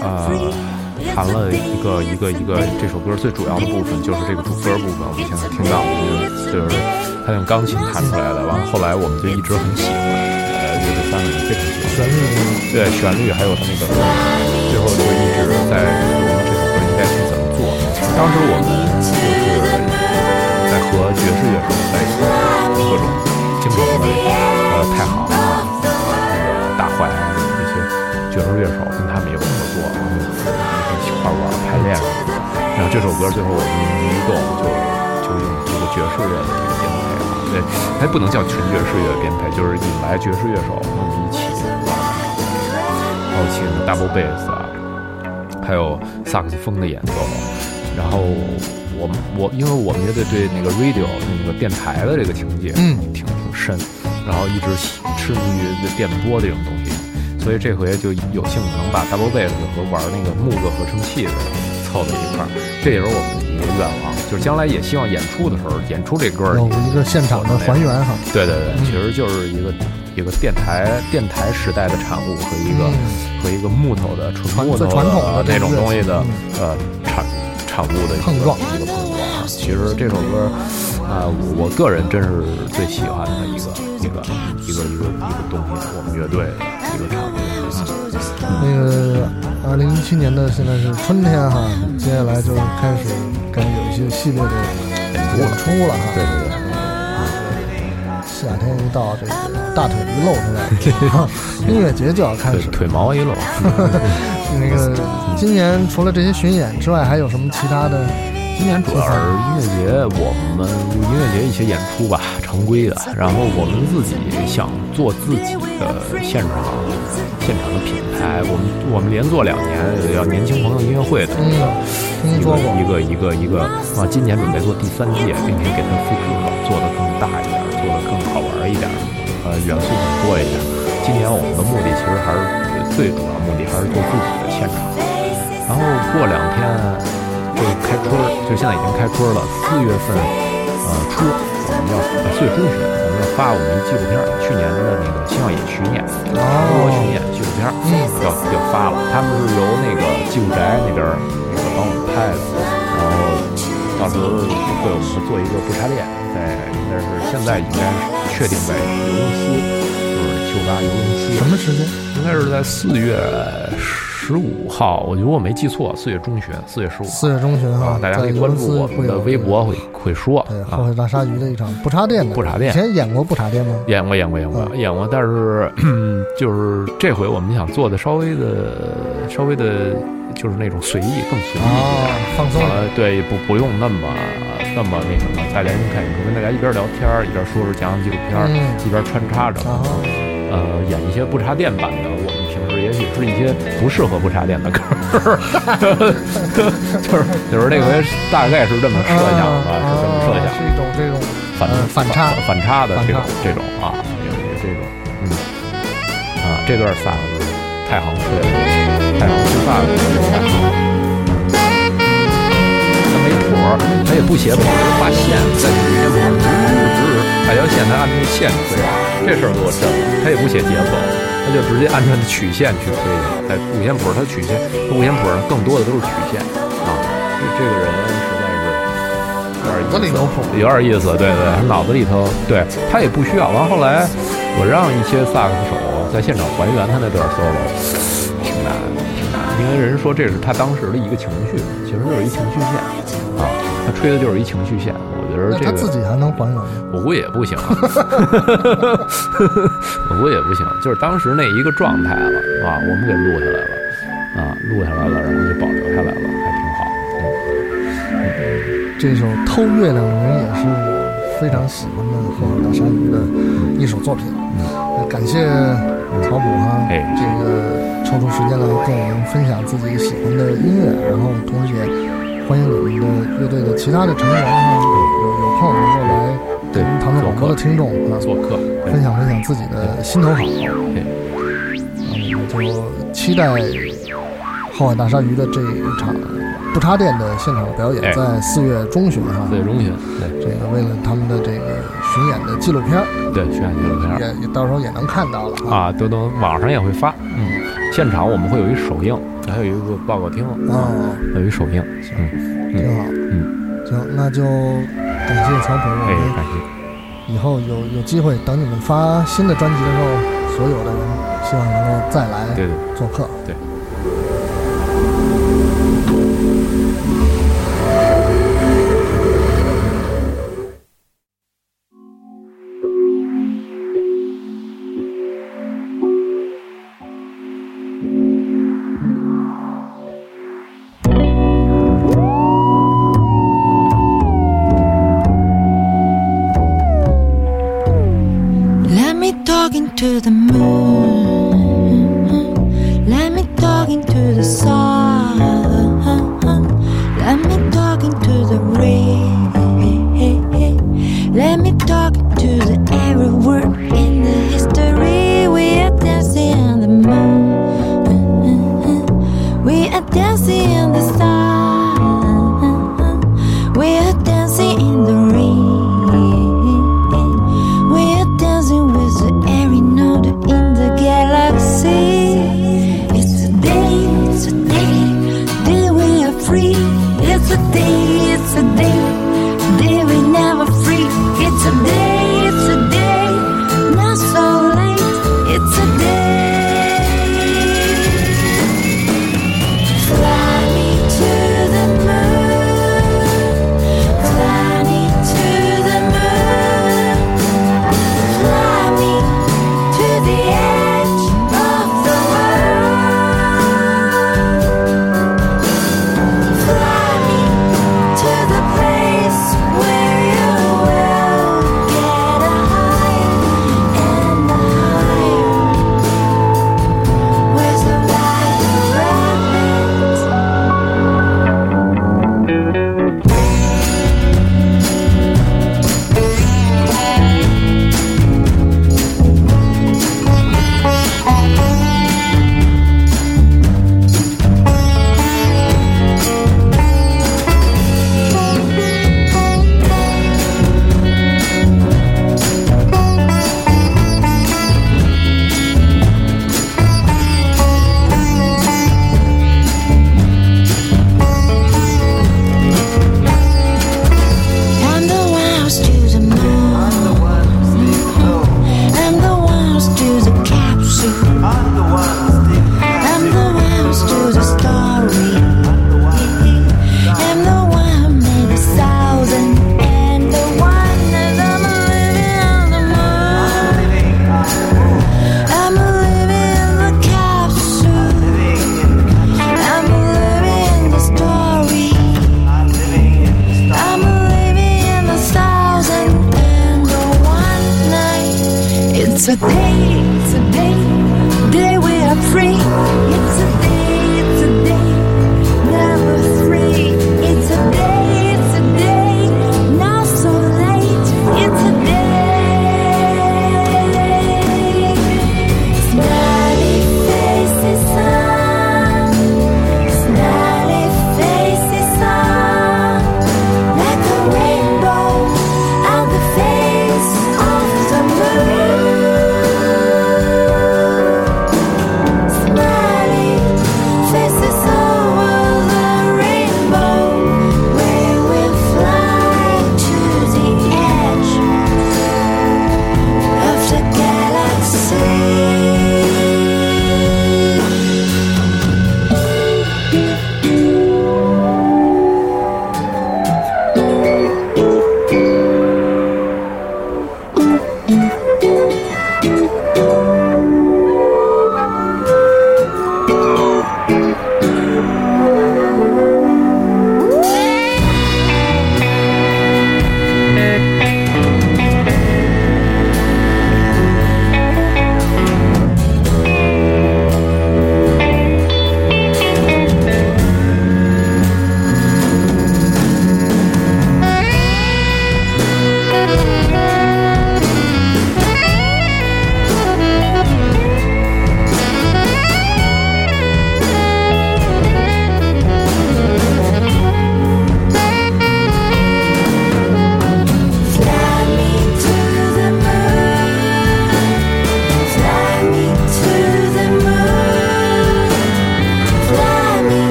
呃，弹了一个一个一个这首歌最主要的部分，就是这个主歌部分。我们现在听到的就是他用钢琴弹出来的。完了后来我们就一直很喜欢，呃，乐队三个人非常喜欢旋律对旋律，还有他那个最后就一直在琢磨这首歌应该去怎么做。当时我们和爵士乐手在一起，各种京城的呃太行啊，那个大坏啊这些爵士乐手跟他们有合作，然后一起画馆排练什么的。然后这首歌最后我们一动就就用这个爵士乐的这个编配啊，对，它不能叫纯爵士乐编配，就是引来爵士乐手跟我们一起还有请 double bass 啊，还有萨克斯风的演奏，然后我们我因为我们乐队对那个 radio 那个电台的这个情节嗯挺挺深，然后一直喜痴迷于电波这种东西，所以这回就有幸能把 double bass 和玩那个木个合成器的凑在一块儿，这也是我们的一个愿望，就是将来也希望演出的时候演出这歌儿有一个现场的还原哈。对对对，其实就是一个一个电台电台时代的产物和一个、和一个木头的纯木头传统的这那种东西的嗯呃产产物的碰撞一个碰撞啊。其实这首歌啊、我我个人真是最喜欢的一个一个一个一个一个东西，我们乐队的一个产物。那个二零一七年的现在是春天哈，接下来就开始该有一些系列的演出了哈。对对对。夏天一到，这个大腿一露出来，音乐节就要开对始。腿毛一露，那个今年除了这些巡演之外，还有什么其他的？今年主要是音乐节，我们音乐节一些演出吧，常规的。然后我们自己想做自己的现场现场的品牌，我们我们连做两年，叫年轻朋友音乐会的一个、听说过一个一个一个啊，今年准备做第三届，并且给它复制了，做得更大一点，做得更好玩一点，呃，元素很多一点。今年我们的目的其实还是最主要目的还是做自己的现场。然后过两天就开春儿，就现在已经开春儿了。四月份，呃初，我们要呃四月中旬，我们要发我们一纪录片儿，去年的那个《青耀野巡演》中国巡演纪录片儿，要要发了。他们是由那个纪录宅那边儿那个帮我们拍的，然后到时候会我们做一个不插电，在应该是现在应该是确定在尤伦斯，就是丘巴尤伦斯。什么时间？应该是在四月十五号，我觉得我没记错，四月中旬，四月十五。四月中旬哈啊，，大家可以关注我们的微博，会会说对啊后。海大鲨鱼的一场不插电的。不插电以前演过不插电吗？演过，演过，演过，嗯演过，但是 就是这回我们想做的稍微的、稍微的，就是那种随意，更随意一啊点。，放松。呃，对，不不用那么那么那什么，大家一看演出，跟大家一边聊天儿一边说说讲讲纪录片儿，嗯一边穿插着，呃，演一些不插电版的，我们平时也许是一些不适合不插电的歌儿，就是就是这回大概是这么设想的，是这么设想啊是一种这种反呃反差反差的这种这种啊，有有这种嗯。啊，这段萨克斯太行吹了，太行吹萨克斯太行。它没谱儿，它也不写谱儿，就画线，在底下谱儿，直直直，哪条线它按照线吹，这事儿给我震了。它也不写节奏，它就直接按照曲线去推去了。在五线谱儿，它曲线，五线谱儿上更多的都是曲线啊。这这个人实在是有点意思有点意思，对对，他脑子里头，对他也不需要。完后来，我让一些萨克斯手在现场还原他那段 solo，因为人说这是他当时的一个情绪，其实就是一情绪线啊，他吹的就是一情绪线。我觉得这个他自己还能还原吗？我估计也不行，我估计也不行，就是当时那一个状态了啊，我们给录下来了啊，录下来了，然后就保留下来了，还挺好。嗯这首《偷月亮的人》也是我非常喜欢的后海大鲨鱼的一首作品。嗯感谢曹补哈，哎。这个抽出时间来跟我们分享自己喜欢的音乐，然后同时也欢迎你们的乐队的其他的成员哈，有有空能够来对跟唐宋广播的听众啊做客，分享分享自己的心头好。对那我们就期待后海大鲨鱼的这一场不插电的现场表演，哎。在四月中旬哈。四月中旬，对。这个为了他们的这个巡演的纪录片儿，对巡演纪录片儿也也到时候也能看到了。啊，都等网上也会发。嗯，现场我们会有一首映，还有一个报告厅，啊，有一首映。嗯，挺好。嗯，行，那就感谢曹鹏，我哎，们感谢。以后有有机会，等你们发新的专辑的时候，所有的人希望能够再来对对做客。对。